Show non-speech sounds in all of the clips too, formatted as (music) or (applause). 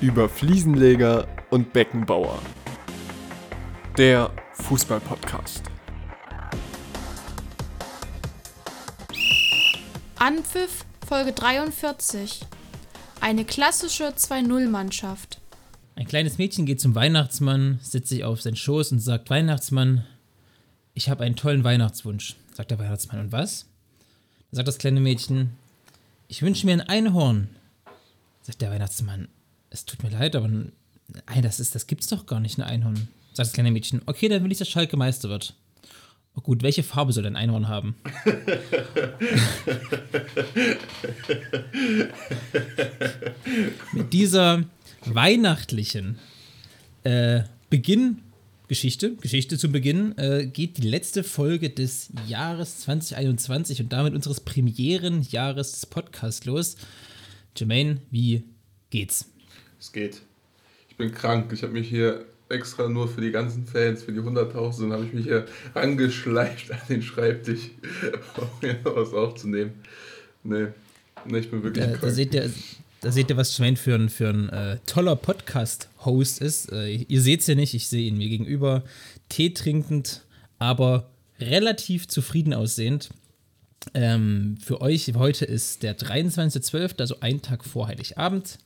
über Fliesenleger und Beckenbauer. Der Fußball-Podcast. Anpfiff Folge 43. Eine klassische 2-0-Mannschaft. Ein kleines Mädchen geht zum Weihnachtsmann, setzt sich auf seinen Schoß und sagt: Weihnachtsmann, ich habe einen tollen Weihnachtswunsch. Sagt der Weihnachtsmann. Und was? Dann sagt das kleine Mädchen: Ich wünsche mir ein Einhorn. Sagt der Weihnachtsmann: Es tut mir leid, aber nein, das, ist, das gibt's doch gar nicht, ein Einhorn. Sagt das kleine Mädchen: Okay, dann will ich, dass Schalke Meister wird. Oh gut, welche Farbe soll ein Einhorn haben? (laughs) Mit dieser weihnachtlichen äh, Beginngeschichte, Geschichte zu Beginn, äh, geht die letzte Folge des Jahres 2021 und damit unseres Premierenjahres des Podcasts los. Jermaine, wie geht's? Es geht. Ich bin krank. Ich habe mich hier extra nur für die ganzen Fans, für die 100.000, habe ich mich hier angeschleicht an den Schreibtisch, (laughs) um mir was aufzunehmen. Nee, nee ich bin wirklich Da, krank. da, seht ihr, da seht ihr, was Jermaine für ein, für ein äh, toller Podcast-Host ist. Äh, ihr seht es ja nicht, ich sehe ihn mir gegenüber, Tee trinkend, aber relativ zufrieden aussehend. Ähm, für euch heute ist der 23.12., also ein Tag vor Heiligabend.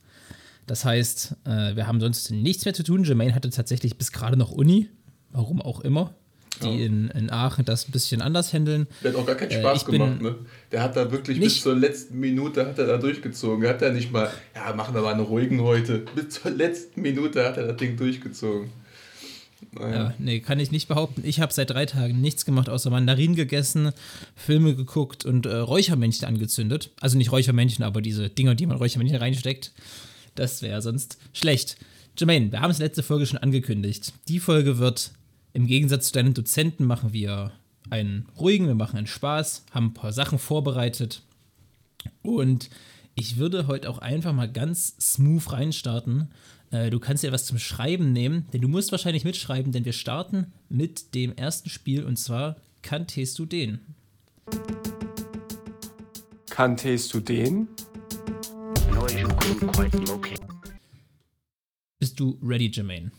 Das heißt, äh, wir haben sonst nichts mehr zu tun. Jermaine hatte tatsächlich bis gerade noch Uni, warum auch immer, die Ja. in, in Aachen das ein bisschen anders handeln. Der hat auch gar keinen Äh, Spaß bin gemacht, ne? Der hat da wirklich bis zur letzten Minute hat er da durchgezogen. Er hat da nicht mal, ja, machen wir mal einen ruhigen heute. Bis zur letzten Minute hat er das Ding durchgezogen. Naja. Ja, nee, kann ich nicht behaupten. Ich habe seit drei Tagen nichts gemacht, außer Mandarinen gegessen, Filme geguckt und äh, Räuchermännchen angezündet. Also nicht Räuchermännchen, aber diese Dinger, die man Räuchermännchen reinsteckt. Das wäre sonst schlecht. Jermaine, wir haben es letzte Folge schon angekündigt. Die Folge wird, im Gegensatz zu deinen Dozenten, machen wir einen ruhigen, wir machen einen Spaß, haben ein paar Sachen vorbereitet. Und ich würde heute auch einfach mal ganz smooth reinstarten. Äh, du kannst dir was zum Schreiben nehmen, denn du musst wahrscheinlich mitschreiben, denn wir starten mit dem ersten Spiel und zwar Kanntest du den? Kanntest du den? Bist du ready, Jermaine?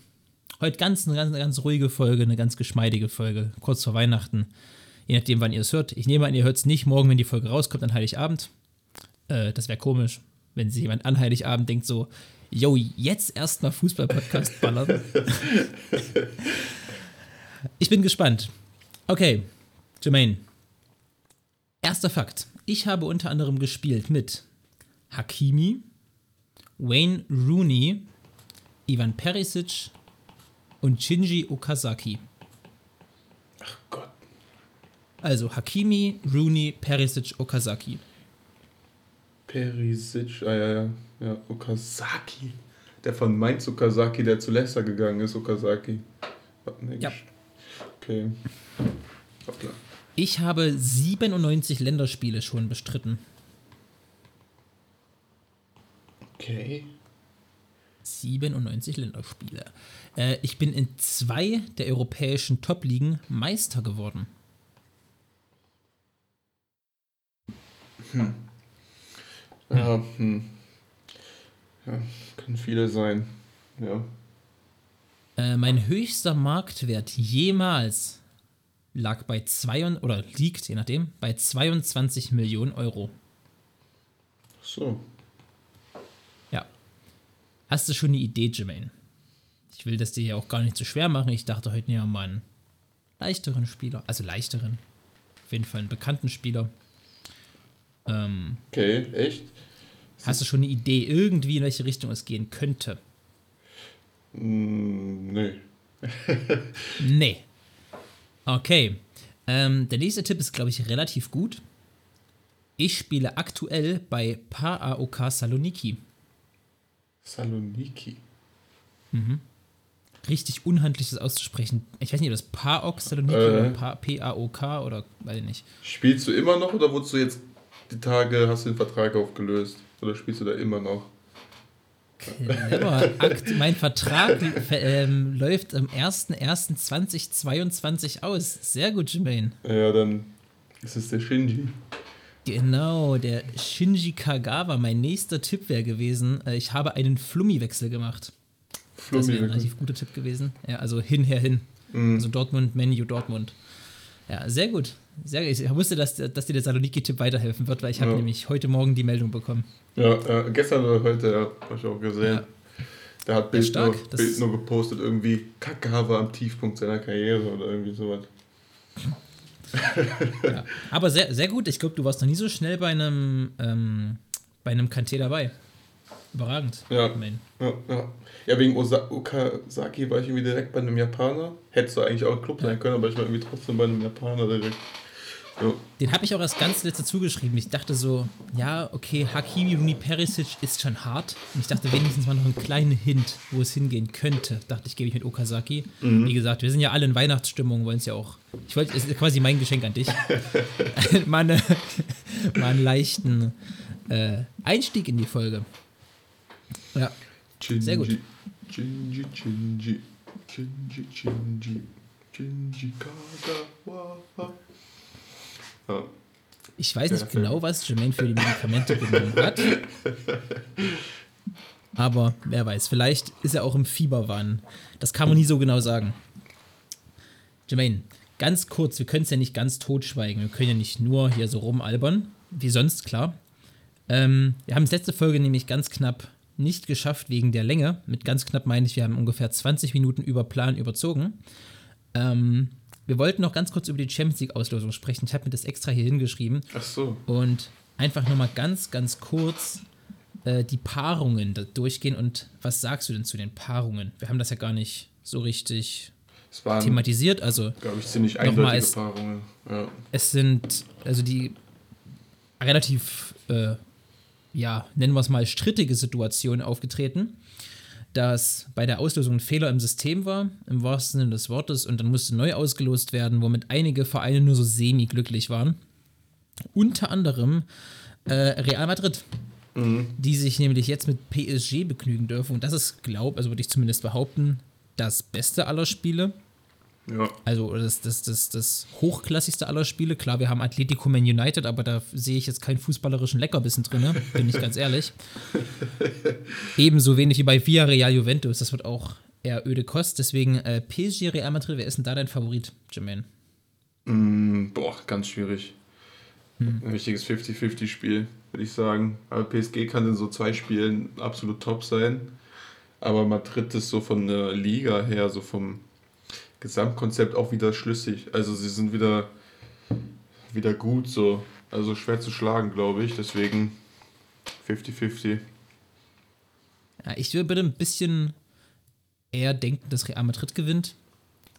Heute ganz eine, ganz eine ganz ruhige Folge, eine ganz geschmeidige Folge, kurz vor Weihnachten. Je nachdem, wann ihr es hört. Ich nehme an, ihr hört es nicht morgen, wenn die Folge rauskommt, an Heiligabend. Äh, das wäre komisch, wenn sich jemand an Heiligabend denkt so, yo, jetzt erstmal Fußball-Podcast ballern. (laughs) ich bin gespannt. Okay, Jermaine. Erster Fakt. Ich habe unter anderem gespielt mit Hakimi, Wayne Rooney, Ivan Perisic und Shinji Okazaki. Ach Gott. Also Hakimi, Rooney, Perisic, Okazaki. Perisic, ah ja, ja, ja, Okazaki. Der von Mainz Okazaki, der zu Leicester gegangen ist, Okazaki. Nee, Ja. Okay. Hoppla. Ich habe 97 Länderspiele schon bestritten. Okay. 97 Länderspiele. Äh, ich bin in zwei der europäischen Top-Ligen Meister geworden. Ja, hm. Ja, können viele sein. Ja. Äh, mein höchster Marktwert jemals lag bei zwei oder liegt, je nachdem, bei 22 Millionen Euro. So. Hast du schon eine Idee, Jermaine? Ich will das dir ja auch gar nicht zu schwer machen. Ich dachte heute wir mal einen leichteren Spieler. Also leichteren. Auf jeden Fall einen bekannten Spieler. Ähm, Okay, echt? hast du schon eine Idee, irgendwie in welche Richtung es gehen könnte? Hm, nee. (laughs) Nee. Okay. Ähm, der nächste Tipp ist, glaube ich, relativ gut. Ich spiele aktuell bei PAOK Saloniki. Saloniki. Richtig unhandlich das auszusprechen. Ich weiß nicht, ob das PAOK Saloniki Äh. oder Pa- PAOK oder weiß ich nicht. Spielst du immer noch oder wurdest du jetzt die Tage, hast du den Vertrag aufgelöst? Oder spielst du da immer noch? Clever. Akt, mein Vertrag ähm, läuft am 01.01.2022 aus. Sehr gut, Jermaine. Ja, dann ist es der Shinji. Genau, der Shinji Kagawa, mein nächster Tipp wäre gewesen, äh, ich habe einen Flummi-Wechsel gemacht. Das wäre ein Flummi- relativ guter Tipp gewesen. Ja, also hin, her, hin. Also Dortmund, Menu, Dortmund. Ja, sehr gut. Sehr gut. Ich wusste, dass, dass dir der Saloniki-Tipp weiterhelfen wird, weil ich habe Ja. nämlich heute Morgen die Meldung bekommen. Ja, äh, gestern oder heute, ja, habe ich auch gesehen. Ja. Der hat Bild, stark. nur, Bild nur gepostet, irgendwie Kakawa am Tiefpunkt seiner Karriere oder irgendwie sowas. Ja. Aber sehr, sehr gut. Ich glaube, du warst noch nie so schnell bei einem, ähm, bei einem Kanté dabei. Überragend. Ja. Ja, ja. ja wegen Osa Okazaki war ich irgendwie direkt bei einem Japaner. Hätte es eigentlich auch ein Club sein können, aber ich war irgendwie trotzdem bei einem Japaner direkt. Ja, Den habe ich auch erst ganz letzte zugeschrieben. Ich dachte so, ja, okay, Hakimi Runi Perisic ist schon hart. Und ich dachte wenigstens mal noch einen kleinen Hint, wo es hingehen könnte. Dachte ich, gebe ich mit Okazaki. Wie gesagt, wir sind ja alle in Weihnachtsstimmung, wollen es ja auch. Ich wollte, es ist quasi mein Geschenk an dich. (laughs) mal, eine, mal einen leichten äh, Einstieg in die Folge. Ja, Shinji, Sehr gut. Shinji, Shinji, Shinji, Shinji, Shinji Kagawa. Ja. Ich weiß nicht genau, was Jermaine für die Medikamente genommen hat. Aber wer weiß, vielleicht ist er auch im Fieberwahn. Das kann man nie so genau sagen. Jermaine, ganz kurz, wir können es ja nicht ganz totschweigen. Wir können ja nicht nur hier so rumalbern, wie sonst, klar. Ähm, wir haben es letzte Folge nämlich ganz knapp nicht geschafft wegen der Länge. Mit ganz knapp meine ich, wir haben ungefähr 20 Minuten über Plan überzogen. Ähm, wir wollten noch ganz kurz über die Champions League-Auslosung sprechen. Ich habe mir das extra hier hingeschrieben. Ach so. Und einfach nochmal ganz, ganz kurz äh, die Paarungen durchgehen. Und was sagst du denn zu den Paarungen? Wir haben das ja gar nicht so richtig Es waren, thematisiert. Also glaube ich, ziemlich eindeutige als- Paarungen. Ja. es sind, also die relativ, äh, ja, nennen wir es mal, strittige Situationen aufgetreten, dass bei der Auslosung ein Fehler im System war, im wahrsten Sinne des Wortes, und dann musste neu ausgelost werden, womit einige Vereine nur so semi-glücklich waren. Unter anderem äh, Real Madrid, die sich nämlich jetzt mit PSG begnügen dürfen. Und das ist, glaub, also würde ich zumindest behaupten, das Beste aller Spiele. Ja. Also das, das, das, das hochklassigste aller Spiele. Klar, wir haben Atletico Man United, aber da sehe ich jetzt keinen fußballerischen Leckerbissen drin, bin ich ganz ehrlich. (laughs) Ebenso wenig wie bei Villarreal Juventus. Das wird auch eher öde Kost. Deswegen äh, PSG Real Madrid, wer ist denn da dein Favorit, Jermaine? Mm, boah, ganz schwierig. Hm. Ein richtiges 50-50-Spiel, würde ich sagen. Aber PSG kann in so zwei Spielen absolut top sein. Aber Madrid ist so von der Liga her, so vom Gesamtkonzept auch wieder schlüssig. Also sie sind wieder, wieder gut so. Also schwer zu schlagen, glaube ich. Deswegen 50-50. Ja, ich würde ein bisschen eher denken, dass Real Madrid gewinnt.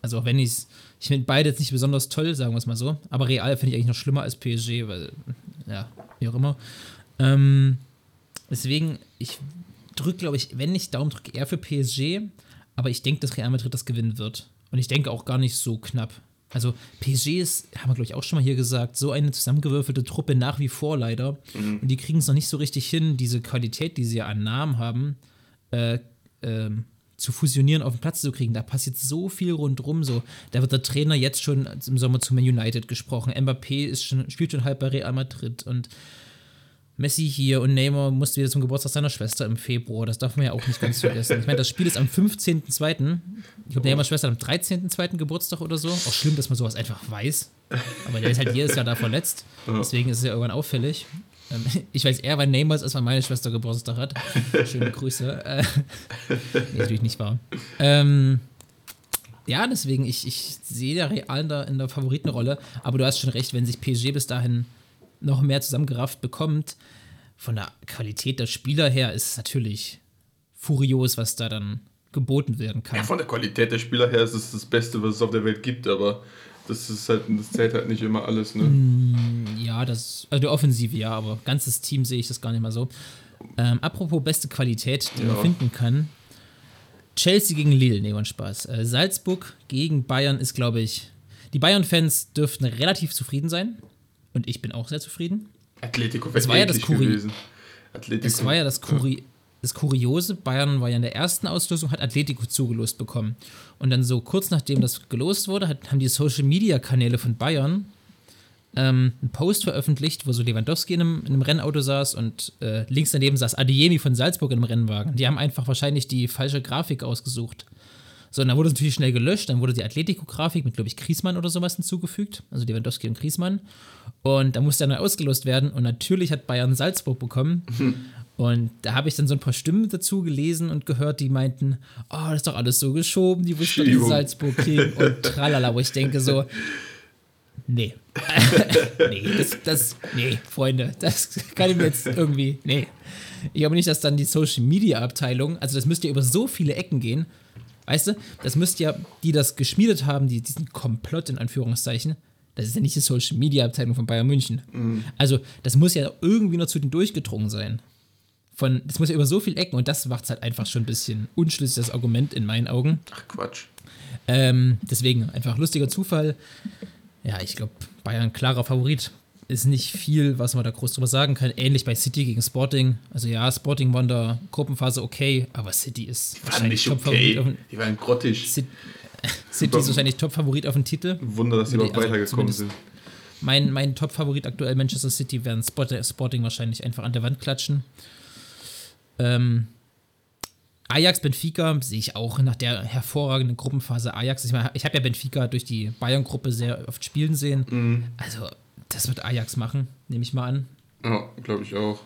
Also auch wenn ich's, ich finde beide jetzt nicht besonders toll, sagen wir es mal so. Aber Real finde ich eigentlich noch schlimmer als PSG, weil, ja, wie auch immer. Ähm, deswegen, ich drücke, glaube ich, wenn ich Daumen drücke, eher für PSG. Aber ich denke, dass Real Madrid das gewinnen wird. Und ich denke auch gar nicht so knapp. Also PSG ist, haben wir glaube ich auch schon mal hier gesagt, so eine zusammengewürfelte Truppe nach wie vor leider. Und die kriegen es noch nicht so richtig hin, diese Qualität, die sie ja an Namen haben, äh, ähm, zu fusionieren, auf den Platz zu kriegen. Da passiert so viel rundrum. So, da wird der Trainer jetzt schon im Sommer zu Man United gesprochen. Mbappé ist schon, spielt schon halb bei Real Madrid und Messi hier und Neymar musste wieder zum Geburtstag seiner Schwester im Februar. Das darf man ja auch nicht ganz vergessen. Ich meine, das Spiel ist am 15.02. Ich glaube, Neymars Schwester hat am 13.02. Geburtstag oder so. Auch schlimm, dass man sowas einfach weiß. Aber der ist halt jedes Jahr da verletzt. Deswegen ist es ja irgendwann auffällig. Ähm, Ich weiß eher, weil Neymar ist, als wann meine Schwester Geburtstag hat. Schöne Grüße. Äh, nee, natürlich nicht wahr. Ähm, ja, deswegen, ich, ich sehe der Real in der, in der Favoritenrolle. Aber du hast schon recht, wenn sich PSG bis dahin noch mehr zusammengerafft bekommt, von der Qualität der Spieler her ist es natürlich furios, was da dann geboten werden kann. Ja, von der Qualität der Spieler her ist es das Beste, was es auf der Welt gibt, aber das ist halt, das zählt halt nicht immer alles, ne? Ja, das, also die Offensive ja, aber ganzes Team sehe ich das gar nicht mal so. Ähm, apropos beste Qualität, die man Ja. finden kann. Chelsea gegen Lille, nee, und Spaß. Äh, Salzburg gegen Bayern ist, glaube ich, die Bayern-Fans dürften relativ zufrieden sein. Und ich bin auch sehr zufrieden. Atletico Das war ja das Kuri- gewesen. Atletico. Es war ja das, Kuri das Kuriose, Bayern war ja in der ersten Auslosung, hat Atletico zugelost bekommen. Und dann so kurz nachdem das gelost wurde, hat, haben die Social-Media-Kanäle von Bayern ähm, einen Post veröffentlicht, wo so Lewandowski in einem, in einem Rennauto saß und äh, links daneben saß Adeyemi von Salzburg in einem Rennwagen. Die haben einfach wahrscheinlich die falsche Grafik ausgesucht. So, und dann wurde es natürlich schnell gelöscht. Dann wurde die Atletico-Grafik mit, glaube ich, Kriesmann oder sowas hinzugefügt. Also Lewandowski und Kriesmann. Und da musste er neu ausgelost werden. Und natürlich hat Bayern Salzburg bekommen. (laughs) Und da habe ich dann so ein paar Stimmen dazu gelesen und gehört, die meinten, oh, das ist doch alles so geschoben, die wussten, dass die. Salzburg kriegen (laughs) und tralala, wo ich denke so, nee. (laughs) nee, das, das, nee, Freunde, das kann ich mir jetzt irgendwie, nee. Ich glaube nicht, dass dann die Social Media Abteilung, also das müsste ja über so viele Ecken gehen, weißt du, das müsste ja, die das geschmiedet haben, die, diesen Komplott in Anführungszeichen, das ist ja nicht die Social Media Abteilung von Bayern München. Also, das muss ja irgendwie noch zu denen durchgedrungen sein. Von, das muss ja über so viele Ecken und das macht es halt einfach schon ein bisschen unschlüssig, das Argument in meinen Augen. Ach Quatsch. Ähm, deswegen einfach lustiger Zufall. Ja, ich glaube, Bayern klarer Favorit. Ist nicht viel, was man da groß drüber sagen kann. Ähnlich bei City gegen Sporting. Also ja, Sporting war in der Gruppenphase okay, aber City ist War wahrscheinlich nicht Top-Favorit okay. auf Die waren grottig. City, City ist wahrscheinlich Top-Favorit auf den Titel. Wunder, dass sie ich- also weitergekommen sind. Mein, mein Top-Favorit aktuell Manchester City werden Sport, Sporting wahrscheinlich einfach an der Wand klatschen. Ähm, Ajax, Benfica sehe ich auch nach der hervorragenden Gruppenphase Ajax. Ich, meine, ich habe ja Benfica durch die Bayern-Gruppe sehr oft spielen sehen. Mhm. Also, das wird Ajax machen, nehme ich mal an. Ja, glaube ich auch.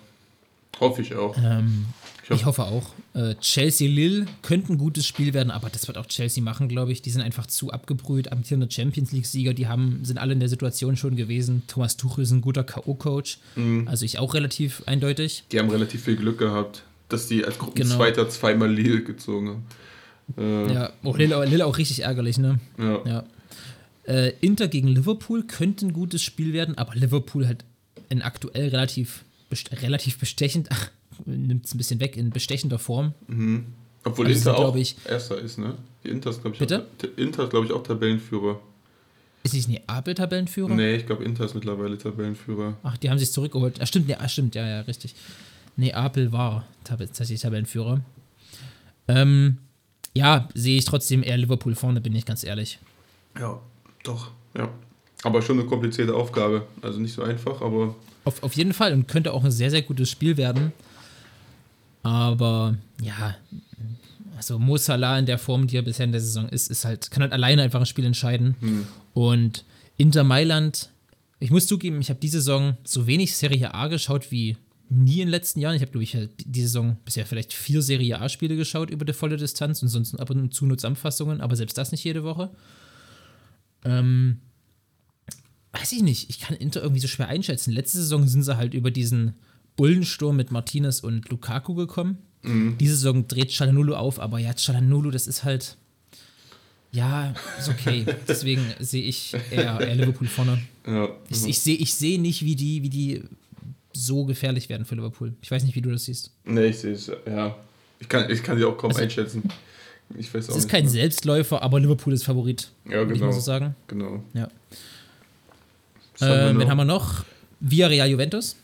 Hoffe ich auch. Ähm, Ich ich hoffe auch. Äh, Chelsea-Lille könnte ein gutes Spiel werden, aber das wird auch Chelsea machen, glaube ich. Die sind einfach zu abgebrüht. Amtierende Champions League-Sieger, die haben, sind alle in der Situation schon gewesen. Thomas Tuchel ist ein guter K.O.-Coach. Mhm. Also ich auch relativ eindeutig. Die haben relativ viel Glück gehabt, dass die als Genau. Gruppenzweiter zweimal Lille gezogen haben. Äh, Ja, oh, Lille, Lille auch richtig ärgerlich, ne? ja. Ja. Äh, Inter gegen Liverpool könnte ein gutes Spiel werden, aber Liverpool hat in aktuell relativ, best relativ bestechend, ach, nimmt es ein bisschen weg, in bestechender Form. Obwohl Also Inter sind, auch ich- Erster ist, ne? Die Inter ist, glaube ich, Bitte? Auch, Inter ist, glaube ich, auch Tabellenführer. Ist nicht Neapel-Tabellenführer? Nee, ich glaube, Inter ist mittlerweile Tabellenführer. Ach, die haben sich zurückgeholt. Ah, stimmt, ja, ah, stimmt, ja, ja, richtig. Neapel war tatsächlich Tabellenführer. Ähm, ja, sehe ich trotzdem eher Liverpool vorne, bin ich ganz ehrlich. Ja, doch. Ja. Aber schon eine komplizierte Aufgabe. Also nicht so einfach, aber Auf, auf jeden Fall und könnte auch ein sehr, sehr gutes Spiel werden. Aber ja, also Mo Salah in der Form, die er bisher in der Saison ist, ist halt, kann halt alleine einfach ein Spiel entscheiden. Und Inter Mailand, ich muss zugeben, ich habe diese Saison so wenig Serie A geschaut wie nie in den letzten Jahren. Ich habe, glaube ich, diese Saison bisher vielleicht vier Serie A-Spiele geschaut über die volle Distanz und sonst ab und zu nur Zusammenfassungen, aber selbst das nicht jede Woche. Ähm, weiß ich nicht, ich kann Inter irgendwie so schwer einschätzen. Letzte Saison sind sie halt über diesen Bullensturm mit Martinez und Lukaku gekommen. Diese Saison dreht Chalanulu auf, aber ja, Chalanulu, das ist halt. Ja, ist okay. (laughs) Deswegen sehe ich eher, eher Liverpool vorne. ja. Ich, ich sehe ich seh nicht, wie die, wie die so gefährlich werden für Liverpool. Ich weiß nicht, wie du das siehst. Nee, ich sehe es, ja. Ich kann, ich kann sie auch kaum Also- einschätzen. Ich weiß auch Es ist nicht. kein Selbstläufer, aber Liverpool ist Favorit. Ja, Würde ich genau. mal so sagen. Genau. Ja. Was haben wir Ähm, noch? wen haben wir noch? Villarreal Juventus.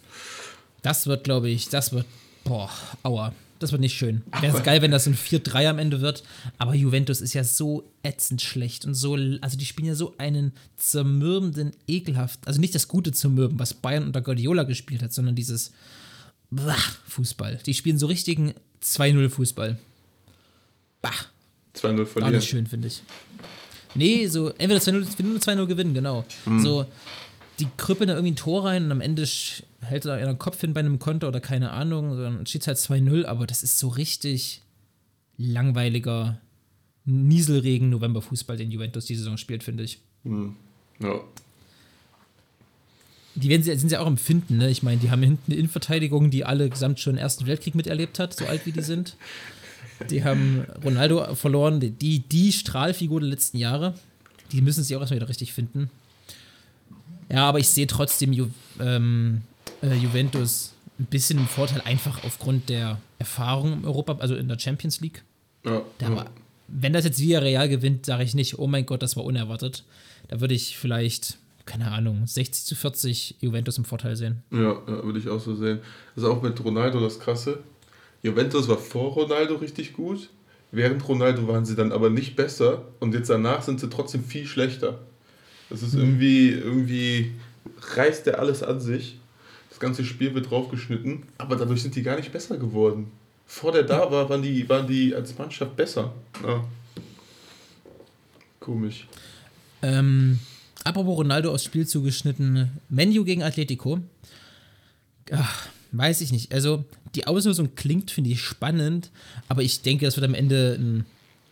Das wird, glaube ich, das wird, boah, aua. Das wird nicht schön. Wäre es geil, wenn das ein 4-3 am Ende wird. Aber Juventus ist ja so ätzend schlecht und so, also die spielen ja so einen zermürbenden, ekelhaft, also nicht das gute Zermürben, was Bayern unter Guardiola gespielt hat, sondern dieses Fußball. Die spielen so richtigen 2-0 Fußball. Bah. 2-0 Gar verlieren. nicht schön, finde ich. Nee, so entweder 2-0 wir nur 2-0 gewinnen, genau. Mhm. So, die krüppeln da irgendwie ein Tor rein und am Ende hält da einer Kopf hin bei einem Konter oder keine Ahnung, dann steht halt 2-0, aber das ist so richtig langweiliger Nieselregen November-Fußball, den Juventus die Saison spielt, finde ich. Ja. Die werden, sie- sind ja auch am Finden, ne? Ich meine, die haben hinten eine Innenverteidigung, die alle gesamt schon den Ersten Weltkrieg miterlebt hat, so alt wie die sind. (laughs) Die haben Ronaldo verloren, die, die, Strahlfigur der letzten Jahre. Die müssen sich auch erstmal wieder richtig finden. Ja, aber ich sehe trotzdem Ju ähm, äh, Juventus ein bisschen im Vorteil, einfach aufgrund der Erfahrung im Europa, also in der Champions League. Ja. Da ja. war, wenn das jetzt Villarreal gewinnt, sage ich nicht, oh mein Gott, das war unerwartet. Da würde ich vielleicht, keine Ahnung, 60 zu 40 Juventus im Vorteil sehen. Ja, ja, würde ich auch so sehen. Das ist auch mit Ronaldo das Krasse. Juventus war vor Ronaldo richtig gut. Während Ronaldo waren sie dann aber nicht besser und jetzt danach sind sie trotzdem viel schlechter. Das ist irgendwie, irgendwie reißt er alles an sich. Das ganze Spiel wird draufgeschnitten, aber dadurch sind die gar nicht besser geworden. Vor der da war, waren die, waren die als Mannschaft besser. Ja. Komisch. Ähm, apropos Ronaldo aufs Spiel zugeschnitten, Menu gegen Atletico. Ach, weiß ich nicht. Also, die Auslösung klingt, finde ich, spannend, aber ich denke, es wird am Ende ein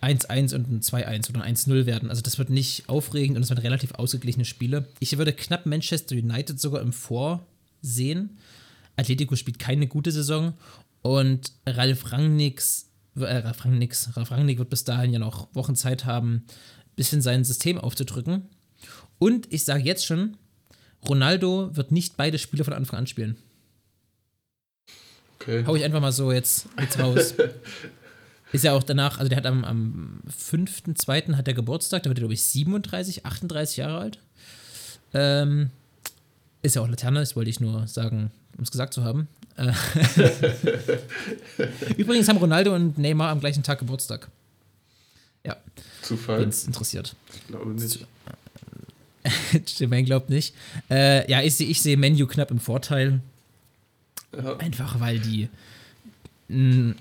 1-1 und ein 2-1 oder ein 1-0 werden. Also, das wird nicht aufregend und es werden relativ ausgeglichene Spiele. Ich würde knapp Manchester United sogar im Vorsehen. Atletico spielt keine gute Saison und Ralf Rangnicks, äh, Ralf Rangnicks, Ralf Rangnick wird bis dahin ja noch Wochen Zeit haben, ein bisschen sein System aufzudrücken. Und ich sage jetzt schon, Ronaldo wird nicht beide Spiele von Anfang an spielen. Okay. Hau ich einfach mal so jetzt, jetzt raus. (laughs) Ist ja auch danach, also der hat am, am 5.2. hat der Geburtstag, da wird er, glaube ich, 37, 38 Jahre alt. Ähm, ist ja auch Laterne, das wollte ich nur sagen, um es gesagt zu haben. Äh, (laughs) Übrigens haben Ronaldo und Neymar am gleichen Tag Geburtstag. Ja, Zufall? wenn es interessiert. Ich glaube nicht. Jermaine (laughs) glaubt nicht. Äh, ja, ich sehe ich seh Menu knapp im Vorteil. Ja. Einfach weil die einen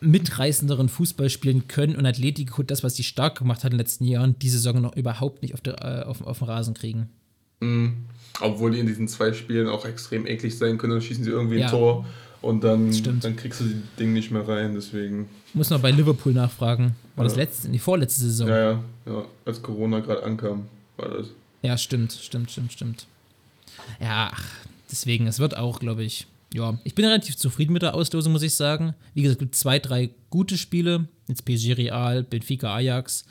mitreißenderen Fußball spielen können und Atletico das, was die stark gemacht hat in den letzten Jahren, die Saison noch überhaupt nicht auf, der, äh, auf, auf dem Rasen kriegen. Mhm. Obwohl die in diesen zwei Spielen auch extrem eklig sein können, dann schießen sie irgendwie Ja. ein Tor und dann, dann kriegst du das Ding nicht mehr rein. Deswegen, Muss noch bei Liverpool nachfragen. War das Ja. letzte, die vorletzte Saison? ja, ja, ja, als Corona gerade ankam, war das. Ja, stimmt, stimmt, stimmt, stimmt. Ja, deswegen, es wird auch, glaube ich, ja, ich bin relativ zufrieden mit der Auslosung, muss ich sagen. Wie gesagt, es gibt zwei, drei gute Spiele. Jetzt PSG Real, Benfica Ajax,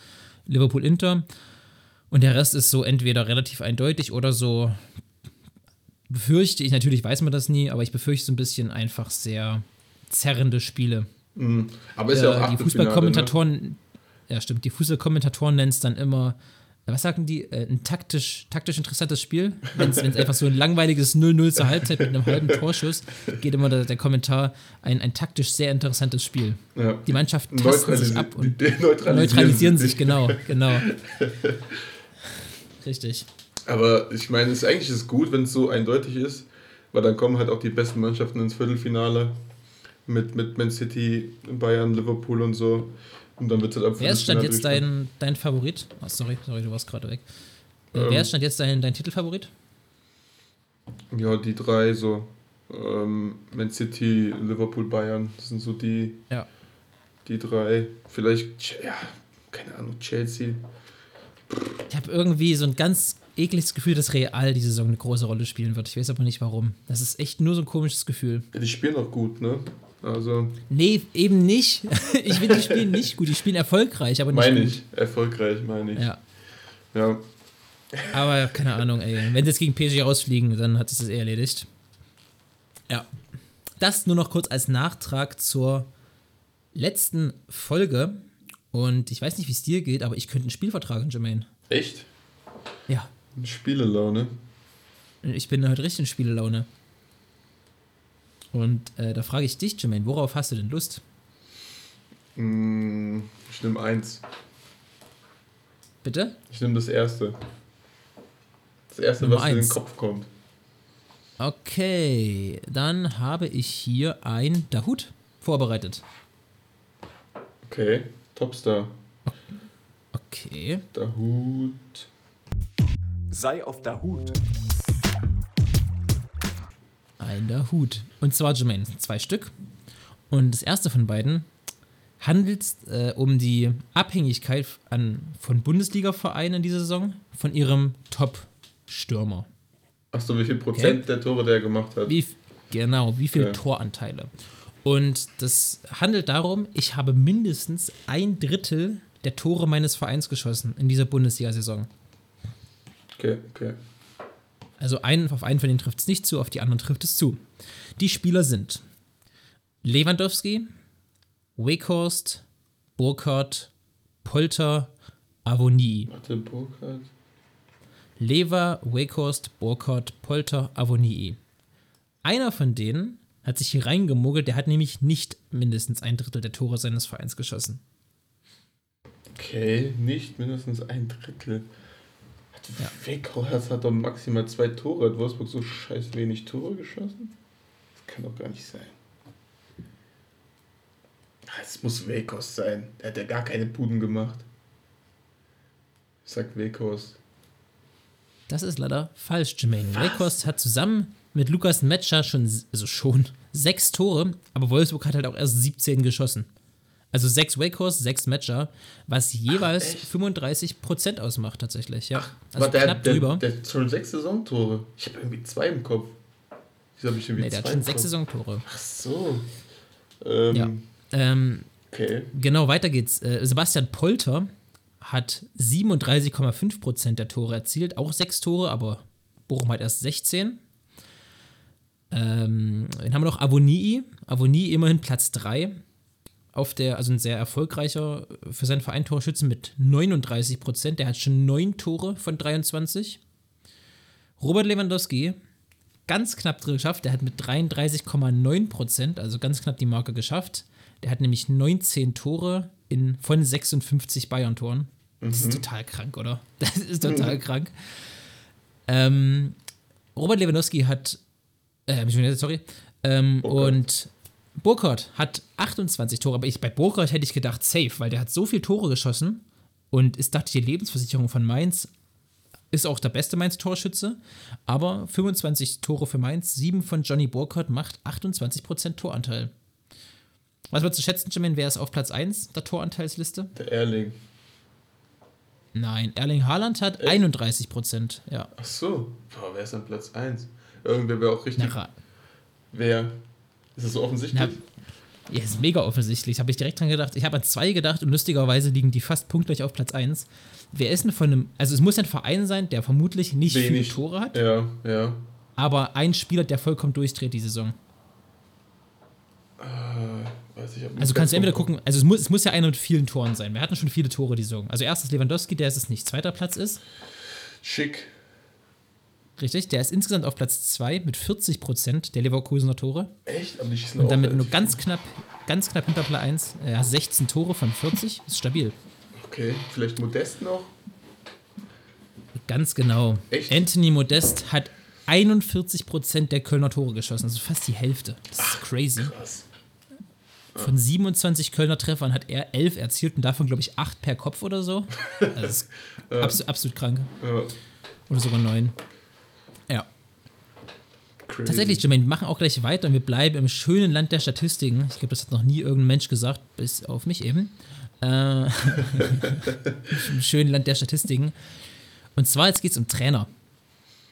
Liverpool Inter. Und der Rest ist so entweder relativ eindeutig oder so, befürchte ich, natürlich weiß man das nie, aber ich befürchte so ein bisschen einfach sehr zerrende Spiele. Mhm. Aber ist ja auch Äh, die Ne? Fußballkommentatoren, ja stimmt, die Fußballkommentatoren nennen es dann immer, äh, was sagen die, äh, ein taktisch, taktisch interessantes Spiel. Wenn es einfach so ein langweiliges 0-0 zur Halbzeit mit einem halben Torschuss, geht immer der, der Kommentar, ein, ein taktisch sehr interessantes Spiel. Ja. Die Mannschaften tasten sich ab und neutralisieren, neutralisieren sich, genau, genau. (laughs) Richtig. Aber ich meine, es ist eigentlich ist es gut, wenn es so eindeutig ist, weil dann kommen halt auch die besten Mannschaften ins Viertelfinale mit, mit Man City, Bayern, Liverpool und so. Und dann wird es halt Wer ist stand jetzt Viertelfinale dein, dein Favorit? Oh, sorry, sorry, du warst gerade weg. Äh, Ähm. Wer ist stand jetzt dein, dein Titelfavorit? Ja, die drei so. Ähm, Man City, Liverpool, Bayern. Das sind so die, Ja. die drei. Vielleicht, Ch- ja, keine Ahnung, Chelsea. Ich habe irgendwie so ein ganz ekliges Gefühl, dass Real die Saison eine große Rolle spielen wird. Ich weiß aber nicht warum. Das ist echt nur so ein komisches Gefühl. Ja, die spielen auch gut, ne? Also, Nee, eben nicht. (laughs) Ich will die spielen nicht gut. Die spielen erfolgreich, aber nicht meine gut. ich. Erfolgreich, meine ich. Ja, ja. aber keine Ahnung, ey. Wenn sie jetzt gegen PSG rausfliegen, dann hat sich das eh erledigt. Ja. Das nur noch kurz als Nachtrag zur letzten Folge. Und ich weiß nicht, wie es dir geht, aber ich könnte ein Spiel vertragen, Jermaine. Echt? Ja. Spielelaune. Ich bin heute richtig in Spielelaune. Und äh, da frage ich dich, Jermaine, worauf hast du denn Lust? Mm, Ich nehme eins. Bitte? Ich nehme das erste. Das erste, Nummer was mir in den eins. Kopf kommt. Okay, dann habe ich hier ein Dahut vorbereitet. Okay, Topstar. Okay. Der Hut. Sei auf der Hut. Und zwar, Jermaine, zwei Stück. Und das erste von beiden handelt äh, um die Abhängigkeit an, von Bundesliga-Vereinen in dieser Saison von ihrem Top-Stürmer. Achso, wie viel Prozent der Tore der gemacht hat? Wie, genau, wie viel Okay. Toranteile. Und das handelt darum, ich habe mindestens ein Drittel der Tore meines Vereins geschossen in dieser Bundesliga-Saison. Okay, okay. Also einen, auf einen von denen trifft es nicht zu, auf die anderen trifft es zu. Die Spieler sind Lewandowski, Weghorst, Burkhardt, Polter, Avoni. Warte, Burkhardt. Lever, Weghorst, Burkhardt, Polter, Avoni. Einer von denen hat sich hier reingemogelt, der hat nämlich nicht mindestens ein Drittel der Tore seines Vereins geschossen. Okay, nicht mindestens ein Drittel. Ja. Weghorst hat doch maximal zwei Tore. Hat Wolfsburg so scheiß wenig Tore geschossen? Das kann doch gar nicht sein. Ah, Es muss Weghorst sein. Der hat ja gar keine Buden gemacht. Ich sag Weghorst. Das ist leider falsch, Jermaine. Weghorst hat zusammen mit Lukas Metscher schon, also schon sechs Tore, aber Wolfsburg hat halt auch erst 17 geschossen. Also sechs Weghorst, sechs Matcher, was jeweils echt? 35% ausmacht tatsächlich, ja. Also Aber der, knapp der, drüber. der hat schon sechs Saisontore. Ich habe irgendwie zwei im Kopf. Wieso habe ich irgendwie nee, der zwei hat schon sechs? Saisontore. Ach so. Ähm, Ja. Ähm, Okay. genau, weiter geht's. Äh, Sebastian Polter hat 37,5% der Tore erzielt, auch sechs Tore, aber Bochum hat erst 16. Ähm, dann haben wir noch Avonii. Avonii immerhin Platz 3 auf der, also ein sehr erfolgreicher für seinen Verein Torschützen mit 39 Prozent. Der hat schon neun Tore von 23. Robert Lewandowski, ganz knapp drin geschafft. Der hat mit 33,9 Prozent, also ganz knapp die Marke geschafft. Der hat nämlich 19 Tore in, von 56 Bayern-Toren. Das ist total krank, oder? (laughs) Das ist total krank. Ähm, Robert Lewandowski hat, äh, sorry, ähm, Burkhardt. und Burkhardt hat 28 Tore, aber ich, bei Burkhardt hätte ich gedacht, safe, weil der hat so viele Tore geschossen und ist, dachte ich, die Lebensversicherung von Mainz ist auch der beste Mainz-Torschütze, aber 25 Tore für Mainz, 7 von Johnny Burkhardt macht 28% Toranteil. Was würdest du schätzen, Jimin, wer ist auf Platz 1 der Toranteilsliste? Der Erling. Nein, Erling Haaland hat 31%, ja. Ach so. Boah, wer ist an Platz 1? Irgendwer wäre auch richtig. Na, wer? Ist das so offensichtlich? Na, ja, ist mega offensichtlich. Habe ich direkt dran gedacht. Ich habe an zwei gedacht und lustigerweise liegen die fast punktgleich auf Platz 1. Wer ist denn von einem, also es muss ein Verein sein, der vermutlich nicht Wenig. viele Tore hat, Ja, ja. aber ein Spieler, der vollkommen durchdreht die Saison. Äh, weiß ich, Also kannst du entweder gucken, also es muss, es muss ja einer mit vielen Toren sein. Wir hatten schon viele Tore die Saison. Also erstes Lewandowski, der ist es nicht. Zweiter Platz ist, Schick. Richtig, der ist insgesamt auf Platz 2 mit 40 Prozent der Leverkusener Tore. Echt? Aber die schießen Und damit nur ganz knapp, ganz knapp hinter Platz 1. Ja, 16 Tore von 40, ist stabil. Okay, vielleicht Modest noch? Ganz genau. Echt? Anthony Modest hat 41% der Kölner Tore geschossen, also fast die Hälfte. Das ist crazy. Krass. Von 27 Kölner Treffern hat er 11 erzielt und davon, glaube ich, 8 per Kopf oder so. (laughs) Das ist absolut, absolut krank. Ja, Oder sogar 9. Crazy. Tatsächlich, Jermaine, wir machen auch gleich weiter und wir bleiben im schönen Land der Statistiken. Ich glaube, das hat noch nie irgendein Mensch gesagt, bis auf mich eben. Äh, (laughs) Im schönen Land der Statistiken. Und zwar, jetzt geht es um Trainer.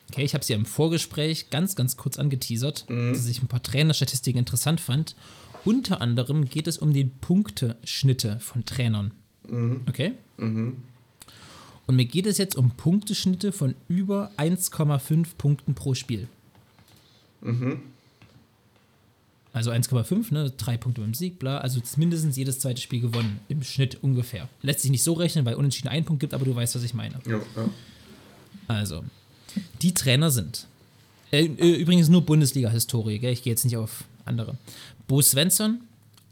Okay, ich habe es ja im Vorgespräch ganz, ganz kurz angeteasert, dass ich ein paar Trainerstatistiken interessant fand. Unter anderem geht es um die Punkteschnitte von Trainern. Okay? Und mir geht es jetzt um Punkteschnitte von über 1,5 Punkten pro Spiel. Also 1,5, ne? Drei Punkte beim Sieg, bla. Also mindestens jedes zweite Spiel gewonnen. Im Schnitt ungefähr. Lässt sich nicht so rechnen, weil unentschieden einen Punkt gibt, aber du weißt, was ich meine. Ja, ja. Also, die Trainer sind. Äh, äh, übrigens nur Bundesliga-Historie, gell? Ich gehe jetzt nicht auf andere. Bo Svensson,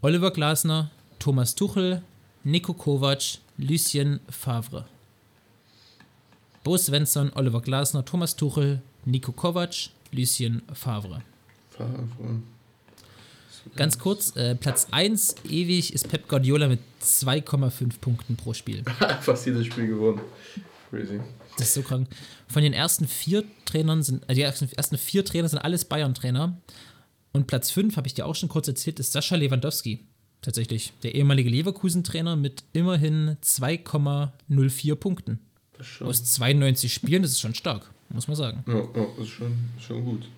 Oliver Glasner, Thomas Tuchel, Nico Kovac, Lucien Favre. Bo Svensson, Oliver Glasner, Thomas Tuchel, Nico Kovac, Lucien Favre. Favre. Ganz kurz, äh, Platz 1 ewig ist Pep Guardiola mit 2,5 Punkten pro Spiel. (laughs) Fast jedes Spiel gewonnen. Crazy. Das ist so krank. Von den ersten vier Trainern sind, also die ersten, ersten vier Trainer sind alles Bayern-Trainer. Und Platz 5, habe ich dir auch schon kurz erzählt, ist Sascha Lewandowski. Tatsächlich. Der ehemalige Leverkusen-Trainer mit immerhin 2,04 Punkten. Das ist schon, Aus 92 Spielen, das ist schon stark, muss man sagen. ja, ja, ist schon, schon gut.